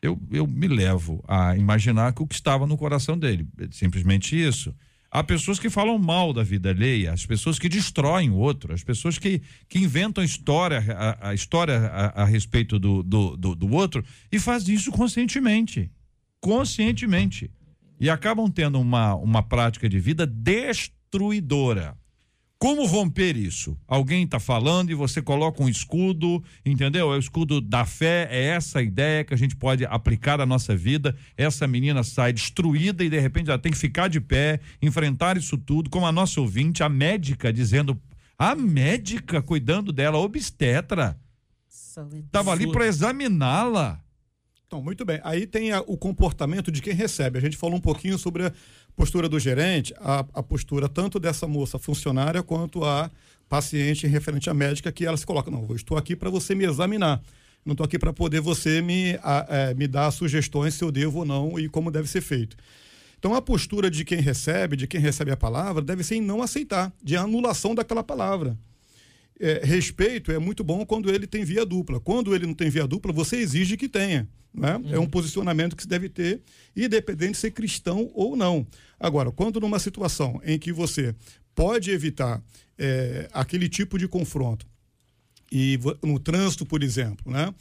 eu, eu me levo a imaginar que o que estava no coração dele, simplesmente isso. Há pessoas que falam mal da vida alheia, as pessoas que destroem o outro, as pessoas que, que inventam história, a, a história a, a respeito do, do, do, do outro e fazem isso conscientemente. Conscientemente. E acabam tendo uma, uma prática de vida destruidora. Como romper isso? Alguém está falando e você coloca um escudo, entendeu? É o escudo da fé, é essa ideia que a gente pode aplicar à nossa vida. Essa menina sai destruída e de repente ela tem que ficar de pé, enfrentar isso tudo, como a nossa ouvinte, a médica, dizendo, a médica cuidando dela, obstetra, estava ali para examiná-la. Então, muito bem. Aí tem a, o comportamento de quem recebe. A gente falou um pouquinho sobre a postura do gerente, a, a postura tanto dessa moça funcionária quanto a paciente referente à médica, que ela se coloca: não, eu estou aqui para você me examinar. Não estou aqui para poder você me, a, é, me dar sugestões se eu devo ou não e como deve ser feito. Então, a postura de quem recebe, de quem recebe a palavra, deve ser em não aceitar, de anulação daquela palavra é, respeito é muito bom quando ele tem via dupla. Quando ele não tem via dupla, você exige que tenha. Né? Uhum. É um posicionamento que se deve ter, independente de ser cristão ou não. Agora, quando numa situação em que você pode evitar é, aquele tipo de confronto, e no trânsito, por exemplo, né?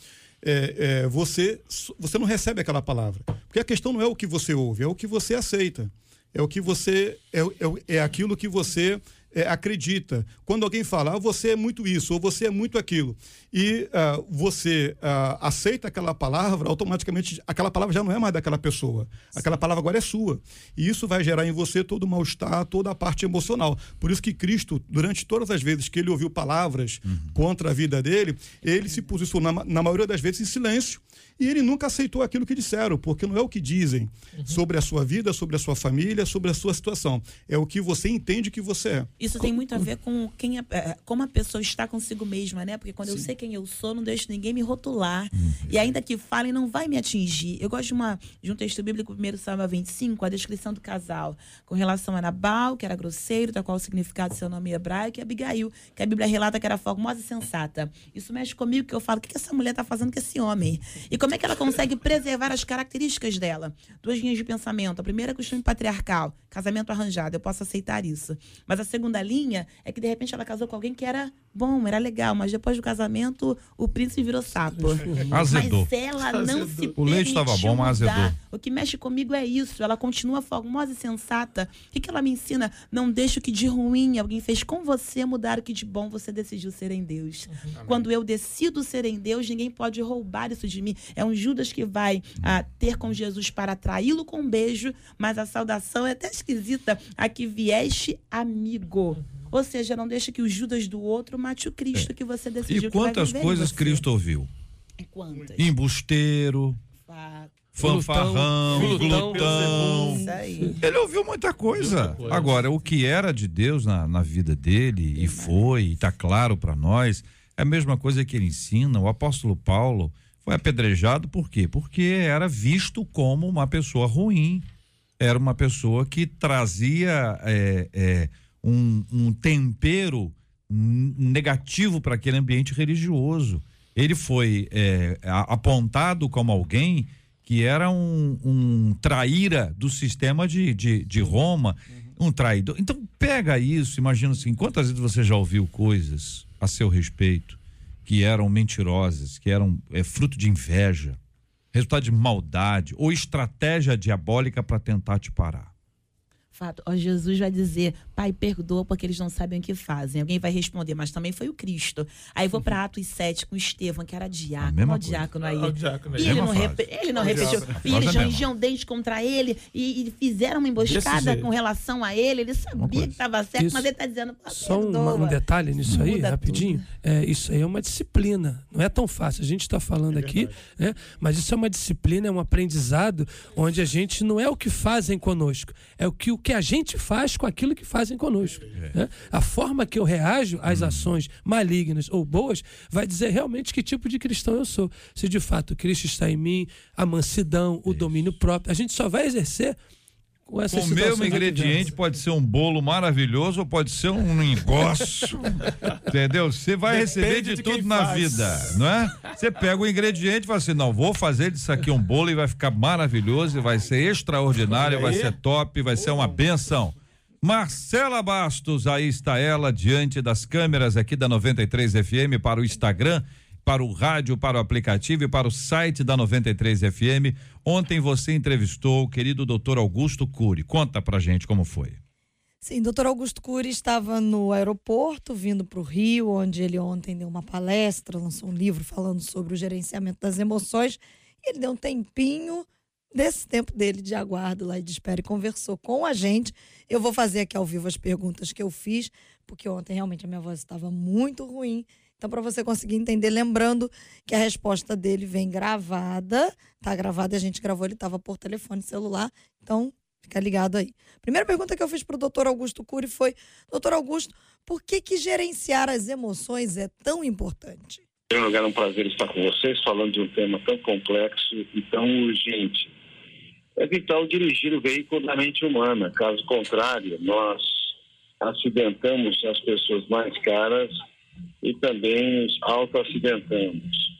É, é, você, você não recebe aquela palavra. Porque a questão não é o que você ouve, é o que você aceita. É o que você. É, é, é aquilo que você é, acredita. Quando alguém fala, ah, você é muito isso, ou você é muito aquilo, e uh, você uh, aceita aquela palavra, automaticamente aquela palavra já não é mais daquela pessoa. Aquela palavra agora é sua. E isso vai gerar em você todo o mal-estar, toda a parte emocional. Por isso que Cristo, durante todas as vezes que ele ouviu palavras uhum. contra a vida dele, ele se posicionou, na, na maioria das vezes, em silêncio. E ele nunca aceitou aquilo que disseram, porque não é o que dizem uhum. sobre a sua vida, sobre a sua família, sobre a sua situação. É o que você entende que você é. Isso tem muito a ver com quem é, como a pessoa está consigo mesma, né? Porque quando Sim. eu sei quem eu sou, não deixo ninguém me rotular. Uhum. E ainda que falem, não vai me atingir. Eu gosto de, uma, de um texto bíblico, 1 Samuel 25, a descrição do casal, com relação a Nabal, que era grosseiro, tal qual o significado do seu nome hebraico, e Abigail, que a Bíblia relata que era formosa e sensata. Isso mexe comigo, que eu falo, o que essa mulher está fazendo com esse homem? E como como é que ela consegue preservar as características dela? Duas linhas de pensamento. A primeira é costume patriarcal, casamento arranjado, eu posso aceitar isso. Mas a segunda linha é que de repente ela casou com alguém que era bom, era legal, mas depois do casamento o príncipe virou sapo. [LAUGHS] Azedou. Mas ela não azedou. se O leite estava bom, mas azedou. O que mexe comigo é isso. Ela continua formosa e sensata. O que, que ela me ensina? Não deixa o que de ruim alguém fez com você mudar o que de bom você decidiu ser em Deus. Uhum. Quando eu decido ser em Deus, ninguém pode roubar isso de mim. É um Judas que vai ah, ter com Jesus para atraí-lo com um beijo, mas a saudação é até esquisita. Aqui vieste amigo. Ou seja, não deixa que o Judas do outro mate o Cristo é. que você decidiu E quantas coisas Cristo ouviu? E quantas? Embusteiro. Fato fanfarrão, glutão. glutão. Ele ouviu muita coisa. muita coisa. Agora, o que era de Deus na, na vida dele, e foi, e está claro para nós, é a mesma coisa que ele ensina. O apóstolo Paulo, foi apedrejado por quê? Porque era visto como uma pessoa ruim. Era uma pessoa que trazia é, é, um, um tempero negativo para aquele ambiente religioso. Ele foi é, apontado como alguém que era um, um traíra do sistema de, de, de Roma, uhum. um traidor. Então, pega isso, imagina assim: quantas vezes você já ouviu coisas a seu respeito? que eram mentirosas, que eram é, fruto de inveja, resultado de maldade ou estratégia diabólica para tentar te parar fato. Ó, Jesus vai dizer, Pai, perdoa porque eles não sabem o que fazem. Alguém vai responder, mas também foi o Cristo. Aí vou para Atos 7 com Estevão, que era diácono. Ó, diácono aí. O diácono aí. E ele não, rep... ele não repetiu. E eles rangiam dentes contra ele e, e, fizeram uma emboscada com relação a ele. Ele sabia que estava certo, isso. mas ele está dizendo, Só um, um, detalhe nisso aí, Muda rapidinho. É, isso aí é uma disciplina. Não é tão fácil. A gente está falando é aqui, né? mas isso é uma disciplina, é um aprendizado onde a gente não é o que fazem conosco, é o que o que que a gente faz com aquilo que fazem conosco. É. Né? A forma que eu reajo às hum. ações malignas ou boas vai dizer realmente que tipo de cristão eu sou. Se de fato Cristo está em mim, a mansidão, o domínio próprio. A gente só vai exercer O mesmo ingrediente pode ser um bolo maravilhoso ou pode ser um negócio. [LAUGHS] entendeu? Você vai receber Depende de, de tudo na faz. vida, não é? Você pega o ingrediente e fala assim: não, vou fazer disso aqui um bolo e vai ficar maravilhoso, e vai ser extraordinário, vai ser top, vai ser uma benção. Marcela Bastos, aí está ela diante das câmeras aqui da 93 FM para o Instagram, para o rádio, para o aplicativo e para o site da 93 FM. Ontem você entrevistou o querido doutor Augusto Cury. Conta pra gente como foi. Sim, doutor Augusto Cury estava no aeroporto, vindo para o Rio, onde ele ontem deu uma palestra, lançou um livro falando sobre o gerenciamento das emoções. Ele deu um tempinho desse tempo dele de aguardo lá e de espera e conversou com a gente. Eu vou fazer aqui ao vivo as perguntas que eu fiz, porque ontem realmente a minha voz estava muito ruim. Então, para você conseguir entender, lembrando que a resposta dele vem gravada, tá gravada a gente gravou, ele estava por telefone celular. Então, fica ligado aí. Primeira pergunta que eu fiz para o doutor Augusto Cury foi: Doutor Augusto, por que, que gerenciar as emoções é tão importante? Em primeiro lugar, é um prazer estar com vocês falando de um tema tão complexo e tão urgente. É vital dirigir o veículo da mente humana, caso contrário, nós acidentamos as pessoas mais caras e também nos auto-acidentamos.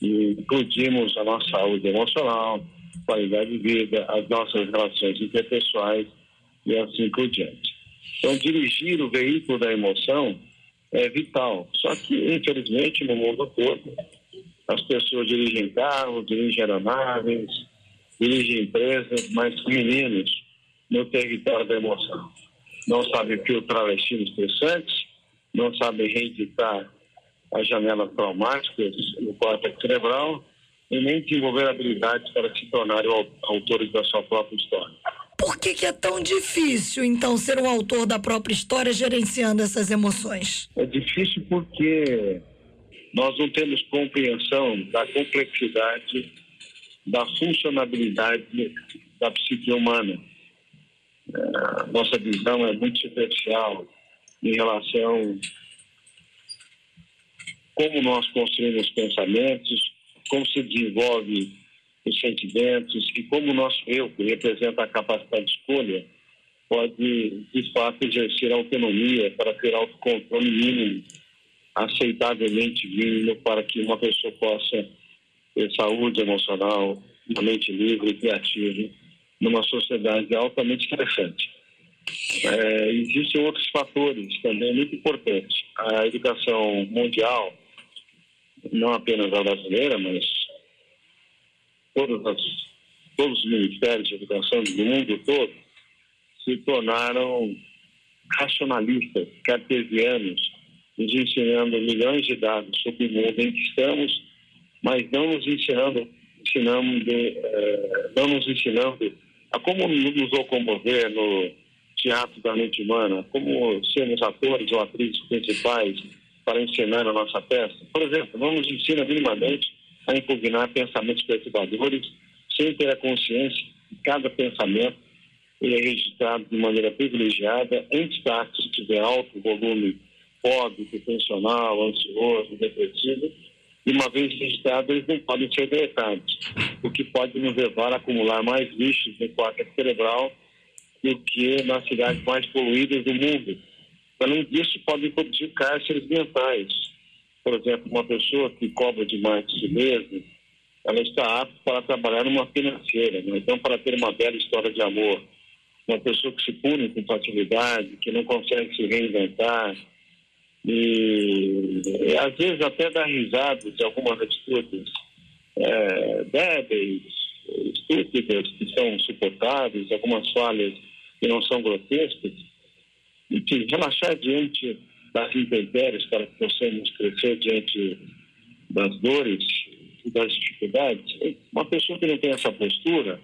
E incluímos a nossa saúde emocional, qualidade de vida, as nossas relações interpessoais e assim por diante. Então, dirigir o veículo da emoção é vital. Só que, infelizmente, no mundo todo, as pessoas dirigem carros, dirigem aeronaves, dirigem empresas, mas meninos no território da emoção. Não sabem filtrar estímulos estressantes, não sabem reeditar as janelas traumáticas no córtex cerebral e nem desenvolver habilidades para se tornarem au- autores da sua própria história. Por que, que é tão difícil, então, ser um autor da própria história gerenciando essas emoções? É difícil porque nós não temos compreensão da complexidade da funcionabilidade da psique humana. É, nossa visão é muito superficial em relação como nós construímos pensamentos, como se desenvolve os sentimentos e como o nosso eu, que representa a capacidade de escolha, pode, de fato, exercer autonomia para ter autocontrole mínimo, aceitavelmente mínimo, para que uma pessoa possa ter saúde emocional, uma mente livre e criativa, numa sociedade altamente estressante. É, existem outros fatores também muito importantes. A educação mundial, não apenas a brasileira, mas todas as, todos os ministérios de educação do mundo todo se tornaram racionalistas, cartesianos, nos ensinando milhões de dados sobre o mundo em que estamos, mas não nos ensinando, ensinando eh, não nos ensinando a como nos locomover no teatro da mente humana, como sermos atores ou atrizes principais para ensinar a nossa peça. Por exemplo, não nos ensina minimamente a impugnar pensamentos perturbadores sem ter a consciência de cada pensamento é registrado de maneira privilegiada em destaques de alto volume fóbico, tensional, ansioso, depressivo, e uma vez registrados, eles não podem ser deletados, o que pode nos levar a acumular mais lixos no córtex cerebral que nas cidades mais poluídas do mundo. Além disso, podem produzir cárceres mentais. Por exemplo, uma pessoa que cobra demais de si mesma, ela está apta para trabalhar numa financeira, mas não para ter uma bela história de amor. Uma pessoa que se pune com facilidade, que não consegue se reinventar, e, às vezes até dá risada de algumas atitudes é, débeis, estúpidas, que são suportáveis, algumas falhas que não são grotescas, e que relaxar diante das intempéries para que possamos crescer diante das dores e das dificuldades. Uma pessoa que não tem essa postura,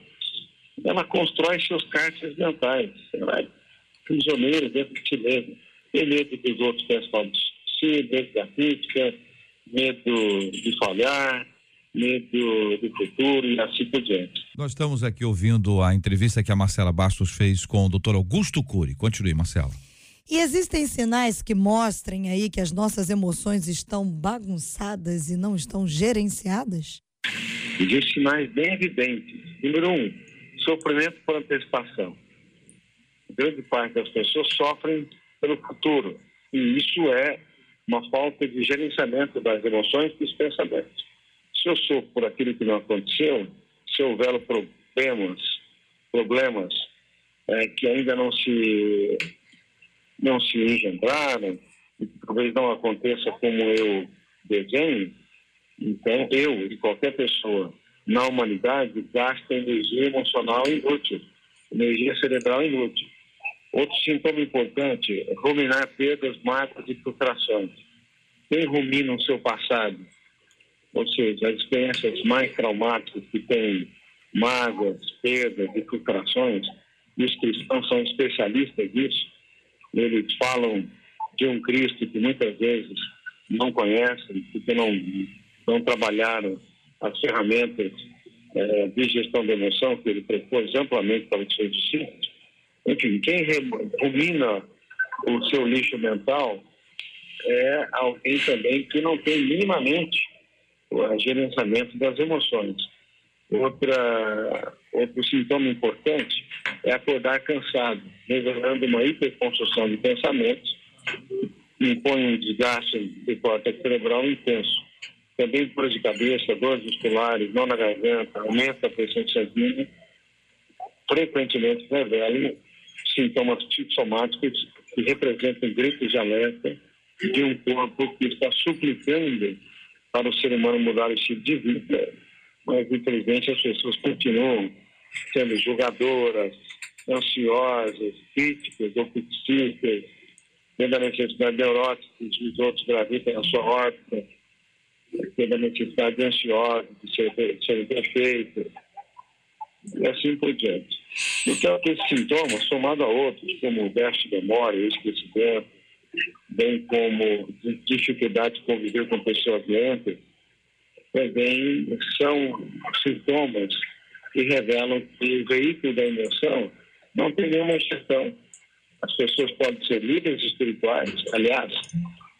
ela constrói seus cárceres mentais. Ela é prisioneira dentro de si mesma. Tem medo que os outros pensem mal de si, medo da crítica, medo de falhar, medo do futuro e assim por diante. Nós estamos aqui ouvindo a entrevista que a Marcela Bastos fez com o doutor Augusto Cury. Continue, Marcela. E existem sinais que mostrem aí que as nossas emoções estão bagunçadas e não estão gerenciadas? Existem sinais bem evidentes. Número um, sofrimento por antecipação. grande parte das pessoas sofrem pelo futuro. E isso é uma falta de gerenciamento das emoções e dos pensamentos. Se eu sofro por aquilo que não aconteceu, se houver problemas, problemas é, que ainda não se não se engendraram, e que talvez não aconteça como eu desenho, então eu e qualquer pessoa na humanidade gasta energia emocional inútil, energia cerebral inútil. Outro sintoma importante é ruminar perdas, mágoas e frustrações. Quem rumina o seu passado, ou seja, as experiências mais traumáticas que têm mágoas, perdas e frustrações, os cristãos são especialistas nisso, eles falam de um Cristo que muitas vezes não conhecem, porque não, não trabalharam as ferramentas é, de gestão da emoção que ele propôs amplamente para os seus discípulos. Enfim, quem rumina o seu lixo mental é alguém também que não tem minimamente o gerenciamento das emoções. Outra, outro sintoma importante é acordar cansado, revelando uma hiperconstrução de pensamentos, impõe um desgaste de córtex cerebral intenso. Também dor de cabeça, dores musculares, nó na garganta, aumenta a pressão sanguínea, frequentemente revelam sintomas psicossomáticos que representam gritos de alerta de um corpo que está suplicando para o ser humano mudar o estilo de vida, mas infelizmente as pessoas continuam sendo julgadoras, ansiosas, críticas, oficiistas, tendo a necessidade neurótica de os outros gravitem na sua órbita, tendo a necessidade ansiosa de serem ser perfeitos, e assim por diante. Então, esses sintomas, somado a outros, como déficit de memória, esquecimento, bem como dificuldade de conviver com pessoas doentes, também são sintomas que revelam que o veículo da emoção não tem nenhuma gestão. As pessoas podem ser líderes espirituais, aliás,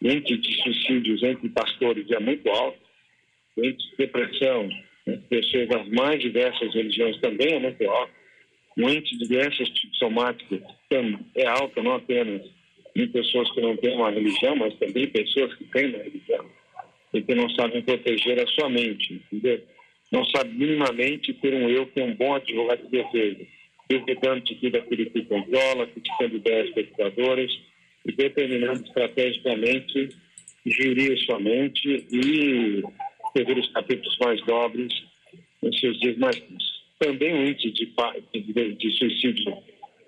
índice de suicídios entre pastores é muito alto, índice de depressão entre pessoas das mais diversas religiões também é muito alto, o índice de doenças somáticas é alto, não apenas em pessoas que não têm uma religião, mas também pessoas que têm uma religião. E que não sabem proteger a sua mente, entendeu? Não sabe minimamente ter um eu que é um bom advogado de defesa, evitando que daquele que controla, criticando ideias especuladoras e determinando estrategicamente gerir sua mente e escrever os capítulos mais nobres nos seus dias mais Também o índice de, de, de suicídio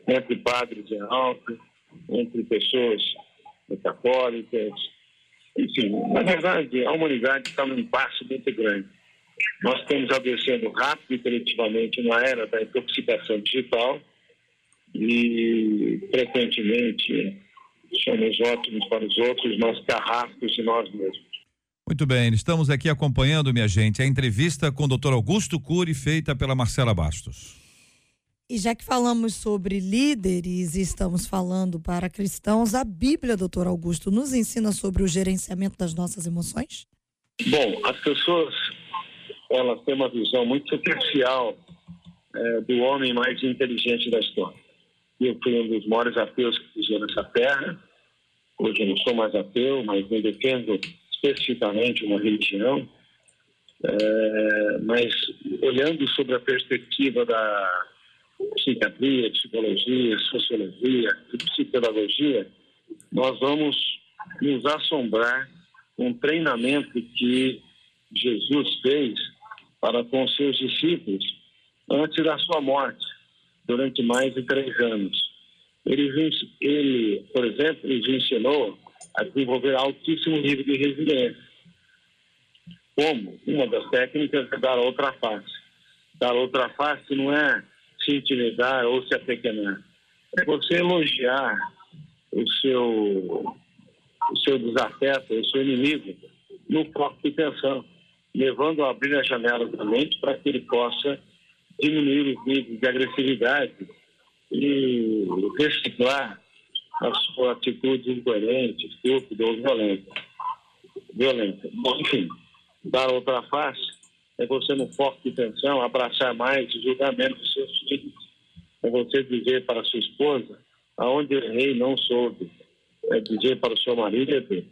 entre padres é alto, entre pessoas católicas. Enfim, na verdade, a humanidade está num passo muito grande. Nós estamos adoecendo rápido e coletivamente uma era da intoxicação digital e, frequentemente, somos ótimos para os outros, mas carrascos de nós mesmos. Muito bem, estamos aqui acompanhando, minha gente, a entrevista com o doutor Augusto Cury, feita pela Marcela Bastos. E já que falamos sobre líderes e estamos falando para cristãos, a Bíblia, doutor Augusto, nos ensina sobre o gerenciamento das nossas emoções? Bom, as pessoas elas têm uma visão muito superficial é, do homem mais inteligente da história. Eu fui um dos maiores ateus que fizeram nessa terra. Hoje eu não sou mais ateu, mas não defendo especificamente uma religião. É, mas olhando sobre a perspectiva da psiquiatria, psicologia, sociologia e psicopedagogia, nós vamos nos assombrar com o treinamento que Jesus fez para com seus discípulos antes da sua morte, durante mais de três anos. Ele, ele por exemplo, lhes ensinou a desenvolver altíssimo nível de resiliência. Como? Uma das técnicas é dar outra face. Dar outra face não é se intimidar ou se apequenar. É você elogiar o seu, o seu desafeto, o seu inimigo, no foco de tensão, levando a abrir a janela da mente para que ele possa diminuir os níveis de agressividade e reciclar a sua atitude incoerente, estúpida ou violenta. violenta. Bom, enfim, dar outra face é você, no foco de tensão, abraçar mais e julgar menos os seus filhos. É você dizer para sua esposa aonde errei não soube é, dizer para o seu marido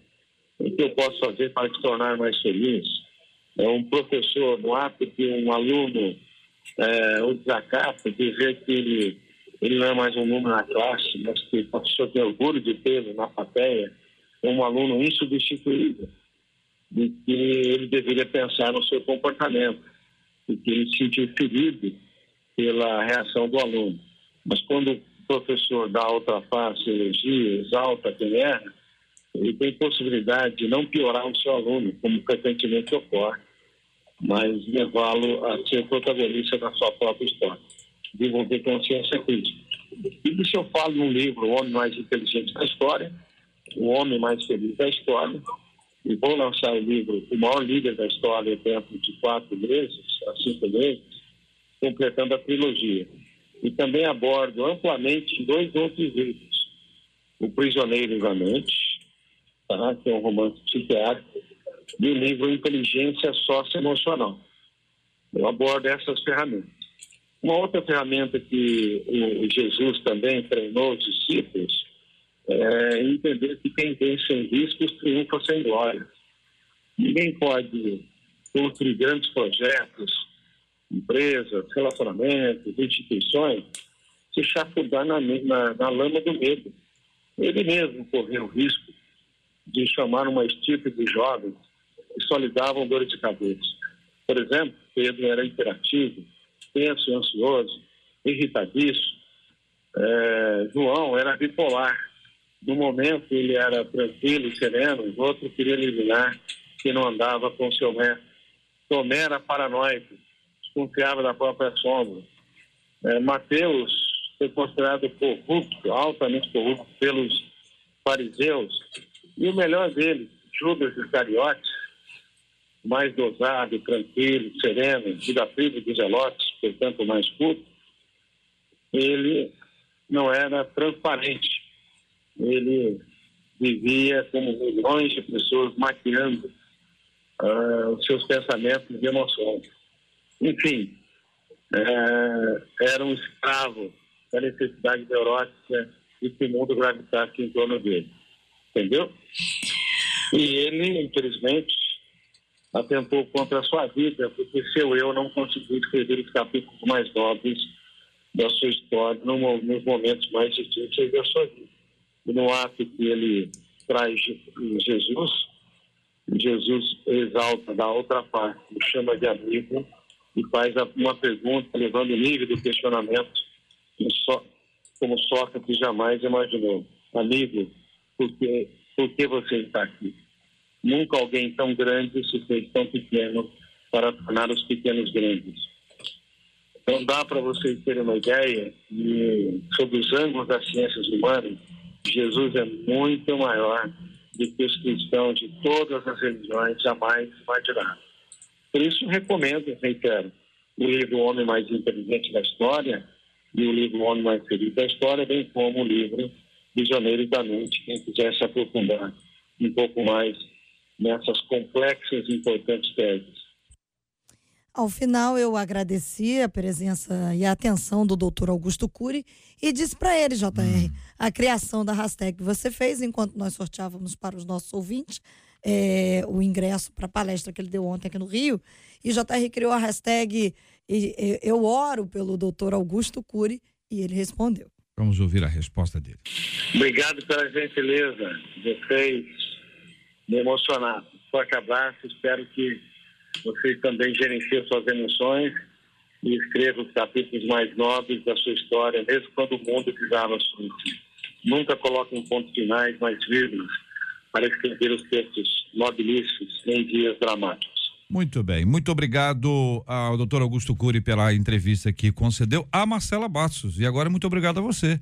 o que eu posso fazer para te tornar mais feliz. É um professor, no ato que um aluno é, o desacata, dizer que ele, ele não é mais um número na classe, mas que o professor tem orgulho de tê-lo na plateia, um aluno insubstituível, de que ele deveria pensar no seu comportamento, e que ele se sentiu ferido pela reação do aluno. Mas quando o professor dá outra face, elogia, exalta quem erra, ele tem possibilidade de não piorar o seu aluno, como frequentemente ocorre, mas levá-lo a ser protagonista da sua própria história, desenvolver consciência crítica. E isso eu falo no livro O Homem Mais Inteligente da História, O Homem Mais Feliz da História, e vou lançar o livro O Maior Líder da História dentro de quatro meses, a cinco meses, completando a trilogia. E também abordo amplamente dois outros livros. O Prisioneiro da Mente, tá? que é um romance psiquiátrico, e o livro Inteligência Socioemocional. Eu abordo essas ferramentas. Uma outra ferramenta que Jesus também treinou os discípulos é entender que quem tem sem riscos triunfa sem glória. Ninguém pode construir grandes projetos, empresas, relacionamentos, instituições, se chafurdar na, na, na lama do medo. Ele mesmo correu o risco de chamar uma estipe de jovens que só lhe davam dores de cabeça. Por exemplo, Pedro era imperativo, tenso e ansioso, irritadíssimo. É, João era bipolar. No momento ele era tranquilo e sereno, no outro queria eliminar que não andava com seu mestre. Tomé era paranoico, desconfiava da própria sombra. É, Mateus foi considerado corrupto, altamente corrupto pelos fariseus. E o melhor dele, Judas Iscariotes, mais dosado, tranquilo, sereno, livre dos zelotes, portanto mais culto, ele não era transparente. Ele vivia como milhões de pessoas maquiando uh, os seus pensamentos e emoções. Enfim, uh, era um escravo da necessidade neurótica de que o mundo gravitasse em torno dele. Entendeu? E ele, infelizmente, atentou contra a sua vida, porque seu eu não conseguiu escrever os capítulos mais nobres da sua história no, nos momentos mais difíceis da sua vida. E no ato que ele traz Jesus, Jesus exalta da outra parte, o chama de amigo e faz uma pergunta levando o nível do questionamento como Sócrates jamais imaginou. Amigo, por que, por que você está aqui? Nunca alguém tão grande se fez tão pequeno para tornar os pequenos grandes. Então dá para vocês terem uma ideia de, sobre os ângulos das ciências humanas, Jesus é muito maior do que os cristãos de todas as religiões jamais imaginaram. Por isso recomendo, reitero, o livro O Homem Mais Inteligente da História e o livro O Homem Mais Feliz da História, bem como o livro Visioneiro da Mente, quem quiser se aprofundar um pouco mais nessas complexas e importantes teses. Ao final, eu agradeci a presença e a atenção do doutor Augusto Cury e disse para ele, JR, hum. a criação da hashtag que você fez enquanto nós sorteávamos para os nossos ouvintes é, o ingresso para a palestra que ele deu ontem aqui no Rio. E JR criou a hashtag Eu oro pelo doutor Augusto Cury e ele respondeu. Vamos ouvir a resposta dele. Obrigado pela gentileza vocês me emocionar. Forte abraço, espero que vocês também gerenciem suas emoções e escrevam os capítulos mais nobres da sua história, mesmo quando o mundo pisava sobre Nunca coloquem pontos finais mais vírgulas para escrever os textos nobilíssimos em dias dramáticos. Muito bem, muito obrigado ao doutor Augusto Cury pela entrevista que concedeu a Marcela Bastos. E agora muito obrigado a você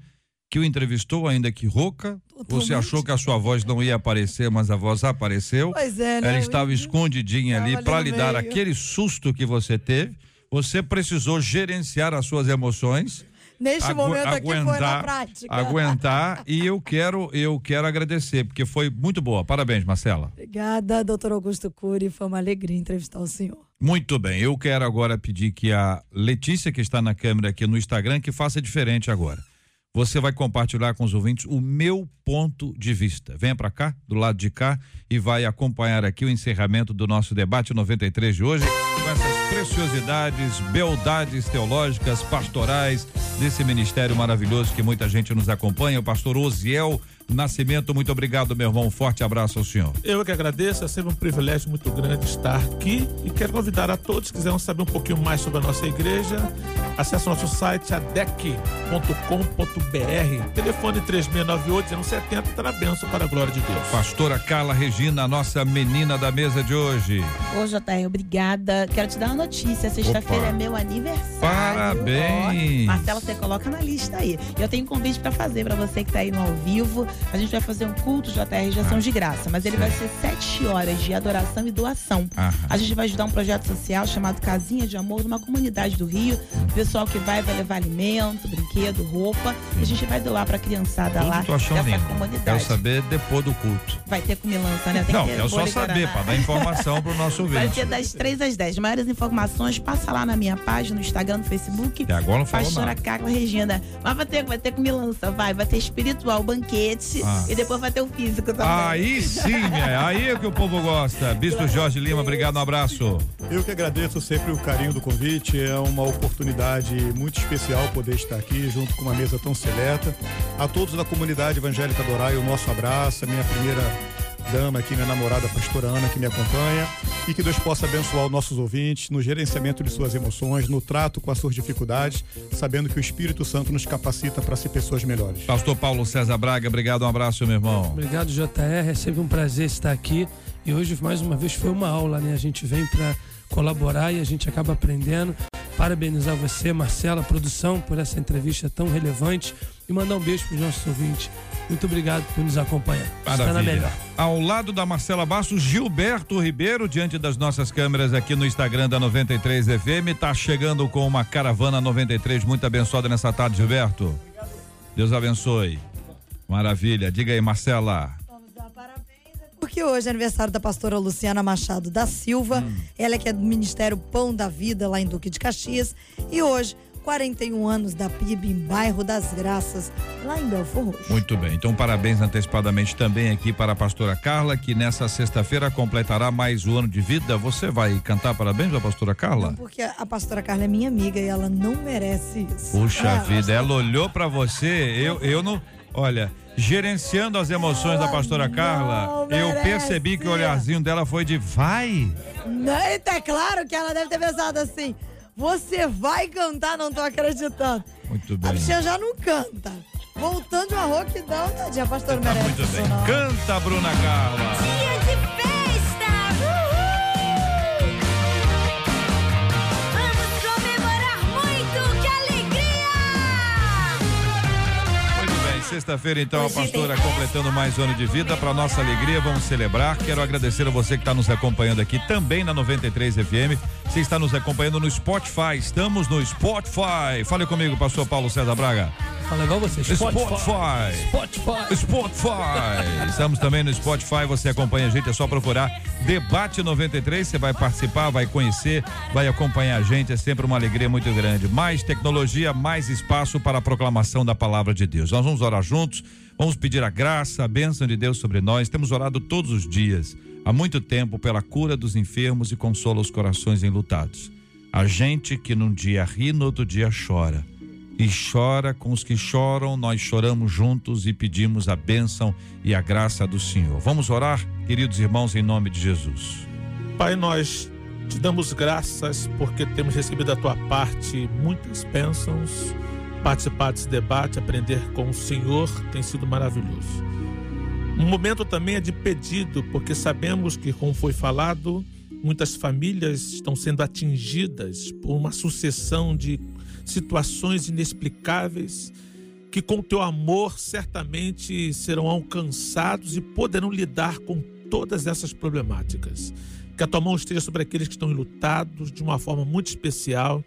que o entrevistou, ainda que rouca. Totalmente. Você achou que a sua voz não ia aparecer, mas a voz apareceu. Pois é, né? Ela estava escondidinha ali para lhe dar aquele susto que você teve. Você precisou gerenciar as suas emoções. Neste Agu momento aqui aguentar, foi na prática. Aguentar e eu quero, eu quero agradecer, porque foi muito boa. Parabéns, Marcela. Obrigada, doutor Augusto Cury. Foi uma alegria entrevistar o senhor. Muito bem, eu quero agora pedir que a Letícia, que está na câmera aqui no Instagram, que faça diferente agora. Você vai compartilhar com os ouvintes o meu ponto de vista. Venha para cá, do lado de cá, e vai acompanhar aqui o encerramento do nosso debate 93 de hoje, com essas preciosidades, beldades teológicas, pastorais desse ministério maravilhoso que muita gente nos acompanha. O pastor Osiel Nascimento, muito obrigado, meu irmão. Um forte abraço ao senhor. Eu que agradeço, é sempre um privilégio muito grande estar aqui e quero convidar a todos que quiserem saber um pouquinho mais sobre a nossa igreja, acesse o nosso site adec.com.br, telefone 3698 70 está na benção para a glória de Deus. Pastora Carla Regina, nossa menina da mesa de hoje. Ô, JR, obrigada. Quero te dar uma notícia. Sexta-feira é meu aniversário. Parabéns. Ó, Marcela, você coloca na lista aí. Eu tenho um convite para fazer para você que está aí no ao vivo. A gente vai fazer um culto JR de ação Ah, de graça, mas ele vai ser sete horas de adoração e doação. Aham. A gente vai ajudar um projeto social chamado Casinha de Amor, numa comunidade do Rio. O pessoal que vai vai levar alimento, brinquedo, roupa. E a gente vai doar pra criançada lá Tudo tô achando dessa lindo. Quero comunidade. saber depois do culto. Vai ter comilança, né? Tem Não, que ter quero só e saber, para dar informação pro nosso Vai ouvinte. ser das 3 às 10. Maiores informações, passa lá na minha página, no Instagram, no Facebook. Até agora não falou Pastora nada. Carla Regina. Mas vai ter, vai ter comilança, vai. Vai ter espiritual, banquete. Ah. E depois vai ter o físico também. Aí sim, minha, aí é que o povo gosta. Bispo Jorge Lima, obrigado, um abraço. Eu que agradeço sempre o carinho do convite. É uma oportunidade muito especial poder estar aqui junto com uma mesa tão seleta. A todos da comunidade evangélica Dorai, o nosso abraço, a minha primeira dama aqui, minha namorada, a pastora Ana, que me acompanha. E que Deus possa abençoar os nossos ouvintes no gerenciamento de suas emoções, no trato com as suas dificuldades, sabendo que o Espírito Santo nos capacita para ser pessoas melhores. Pastor Paulo César Braga, obrigado, um abraço, meu irmão. Obrigado, JR. É sempre um prazer estar aqui. E hoje, mais uma vez, foi uma aula, né? A gente vem para colaborar e a gente acaba aprendendo. Parabenizar você, Marcela, produção, por essa entrevista tão relevante. E mandar um beijo para os nossos ouvintes. Muito obrigado por nos acompanhar. Está na Maravilha. melhor. Ao lado da Marcela Bastos, Gilberto Ribeiro, diante das nossas câmeras aqui no Instagram da 93 FM, tá chegando com uma caravana 93 muito abençoada nessa tarde, Gilberto. Deus abençoe. Maravilha. Diga aí, Marcela. Porque hoje é aniversário da pastora Luciana Machado da Silva. Ela que é do Ministério Pão da Vida, lá em Duque de Caxias. E hoje, 41 anos da PIB em Bairro das Graças, lá em Belfor Roxo. Muito bem. Então, parabéns antecipadamente também aqui para a pastora Carla, que nessa sexta-feira completará mais um ano de vida. Você vai cantar parabéns para a pastora Carla? Porque a pastora Carla é minha amiga e ela não merece isso. Puxa Ela- vida, ela olhou pra você, eu, eu não. Olha, gerenciando as emoções da pastora Carla, eu merece. percebi que o olharzinho dela foi de vai. Não, é claro que ela deve ter pensado assim: você vai cantar, não tô acreditando. Muito A bem. bichinha já não canta. Voltando de uma rouquidão, tadinha, a pastora não Tá merece muito bem. Canta, Bruna Carla. Sexta-feira então a pastora completando mais um ano de vida. Para nossa alegria, vamos celebrar. Quero agradecer a você que está nos acompanhando aqui também na 93 FM. Você está nos acompanhando no Spotify. Estamos no Spotify. Fale comigo, pastor Paulo César Braga. Fala igual você. Spotify. Spotify. Spotify. Estamos também no Spotify, você acompanha a gente, é só procurar Debate 93, você vai participar, vai conhecer, vai acompanhar a gente, é sempre uma alegria muito grande. Mais tecnologia, mais espaço para a proclamação da palavra de Deus. Nós vamos orar juntos, vamos pedir a graça, a bênção de Deus sobre nós. Temos orado todos os dias, há muito tempo, pela cura dos enfermos e consola os corações enlutados. A gente que num dia ri, no outro dia chora e chora com os que choram, nós choramos juntos e pedimos a bênção e a graça do Senhor. Vamos orar, queridos irmãos, em nome de Jesus. Pai, nós te damos graças porque temos recebido da tua parte muitas bênçãos. Participar desse debate, aprender com o Senhor tem sido maravilhoso. Um momento também é de pedido, porque sabemos que, como foi falado, muitas famílias estão sendo atingidas por uma sucessão de situações inexplicáveis que, com o teu amor, certamente serão alcançados e poderão lidar com todas essas problemáticas. Que a tua mão esteja sobre aqueles que estão enlutados de uma forma muito especial.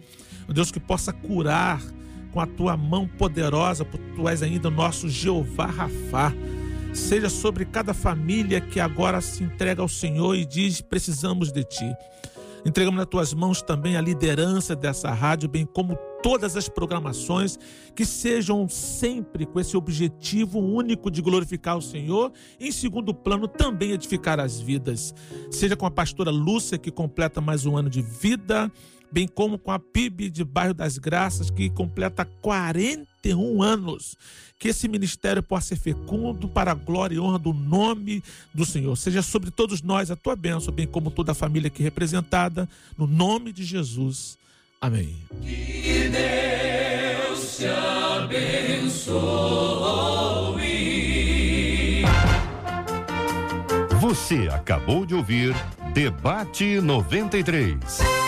Deus, que possa curar com a tua mão poderosa, porque tu és ainda nosso Jeová Rafá. Seja sobre cada família que agora se entrega ao Senhor e diz: precisamos de ti. Entregamos nas tuas mãos também a liderança dessa rádio, bem como todas as programações, que sejam sempre com esse objetivo único de glorificar o Senhor, e em segundo plano também edificar as vidas. Seja com a pastora Lúcia, que completa mais um ano de vida, bem como com a PIB de Bairro das Graças, que completa 41 anos. Que esse ministério possa ser fecundo para a glória e honra do nome do Senhor. Seja sobre todos nós a tua bênção, bem como toda a família aqui representada, no nome de Jesus. Amém. Que Deus te abençoe. Você acabou de ouvir Debate 93.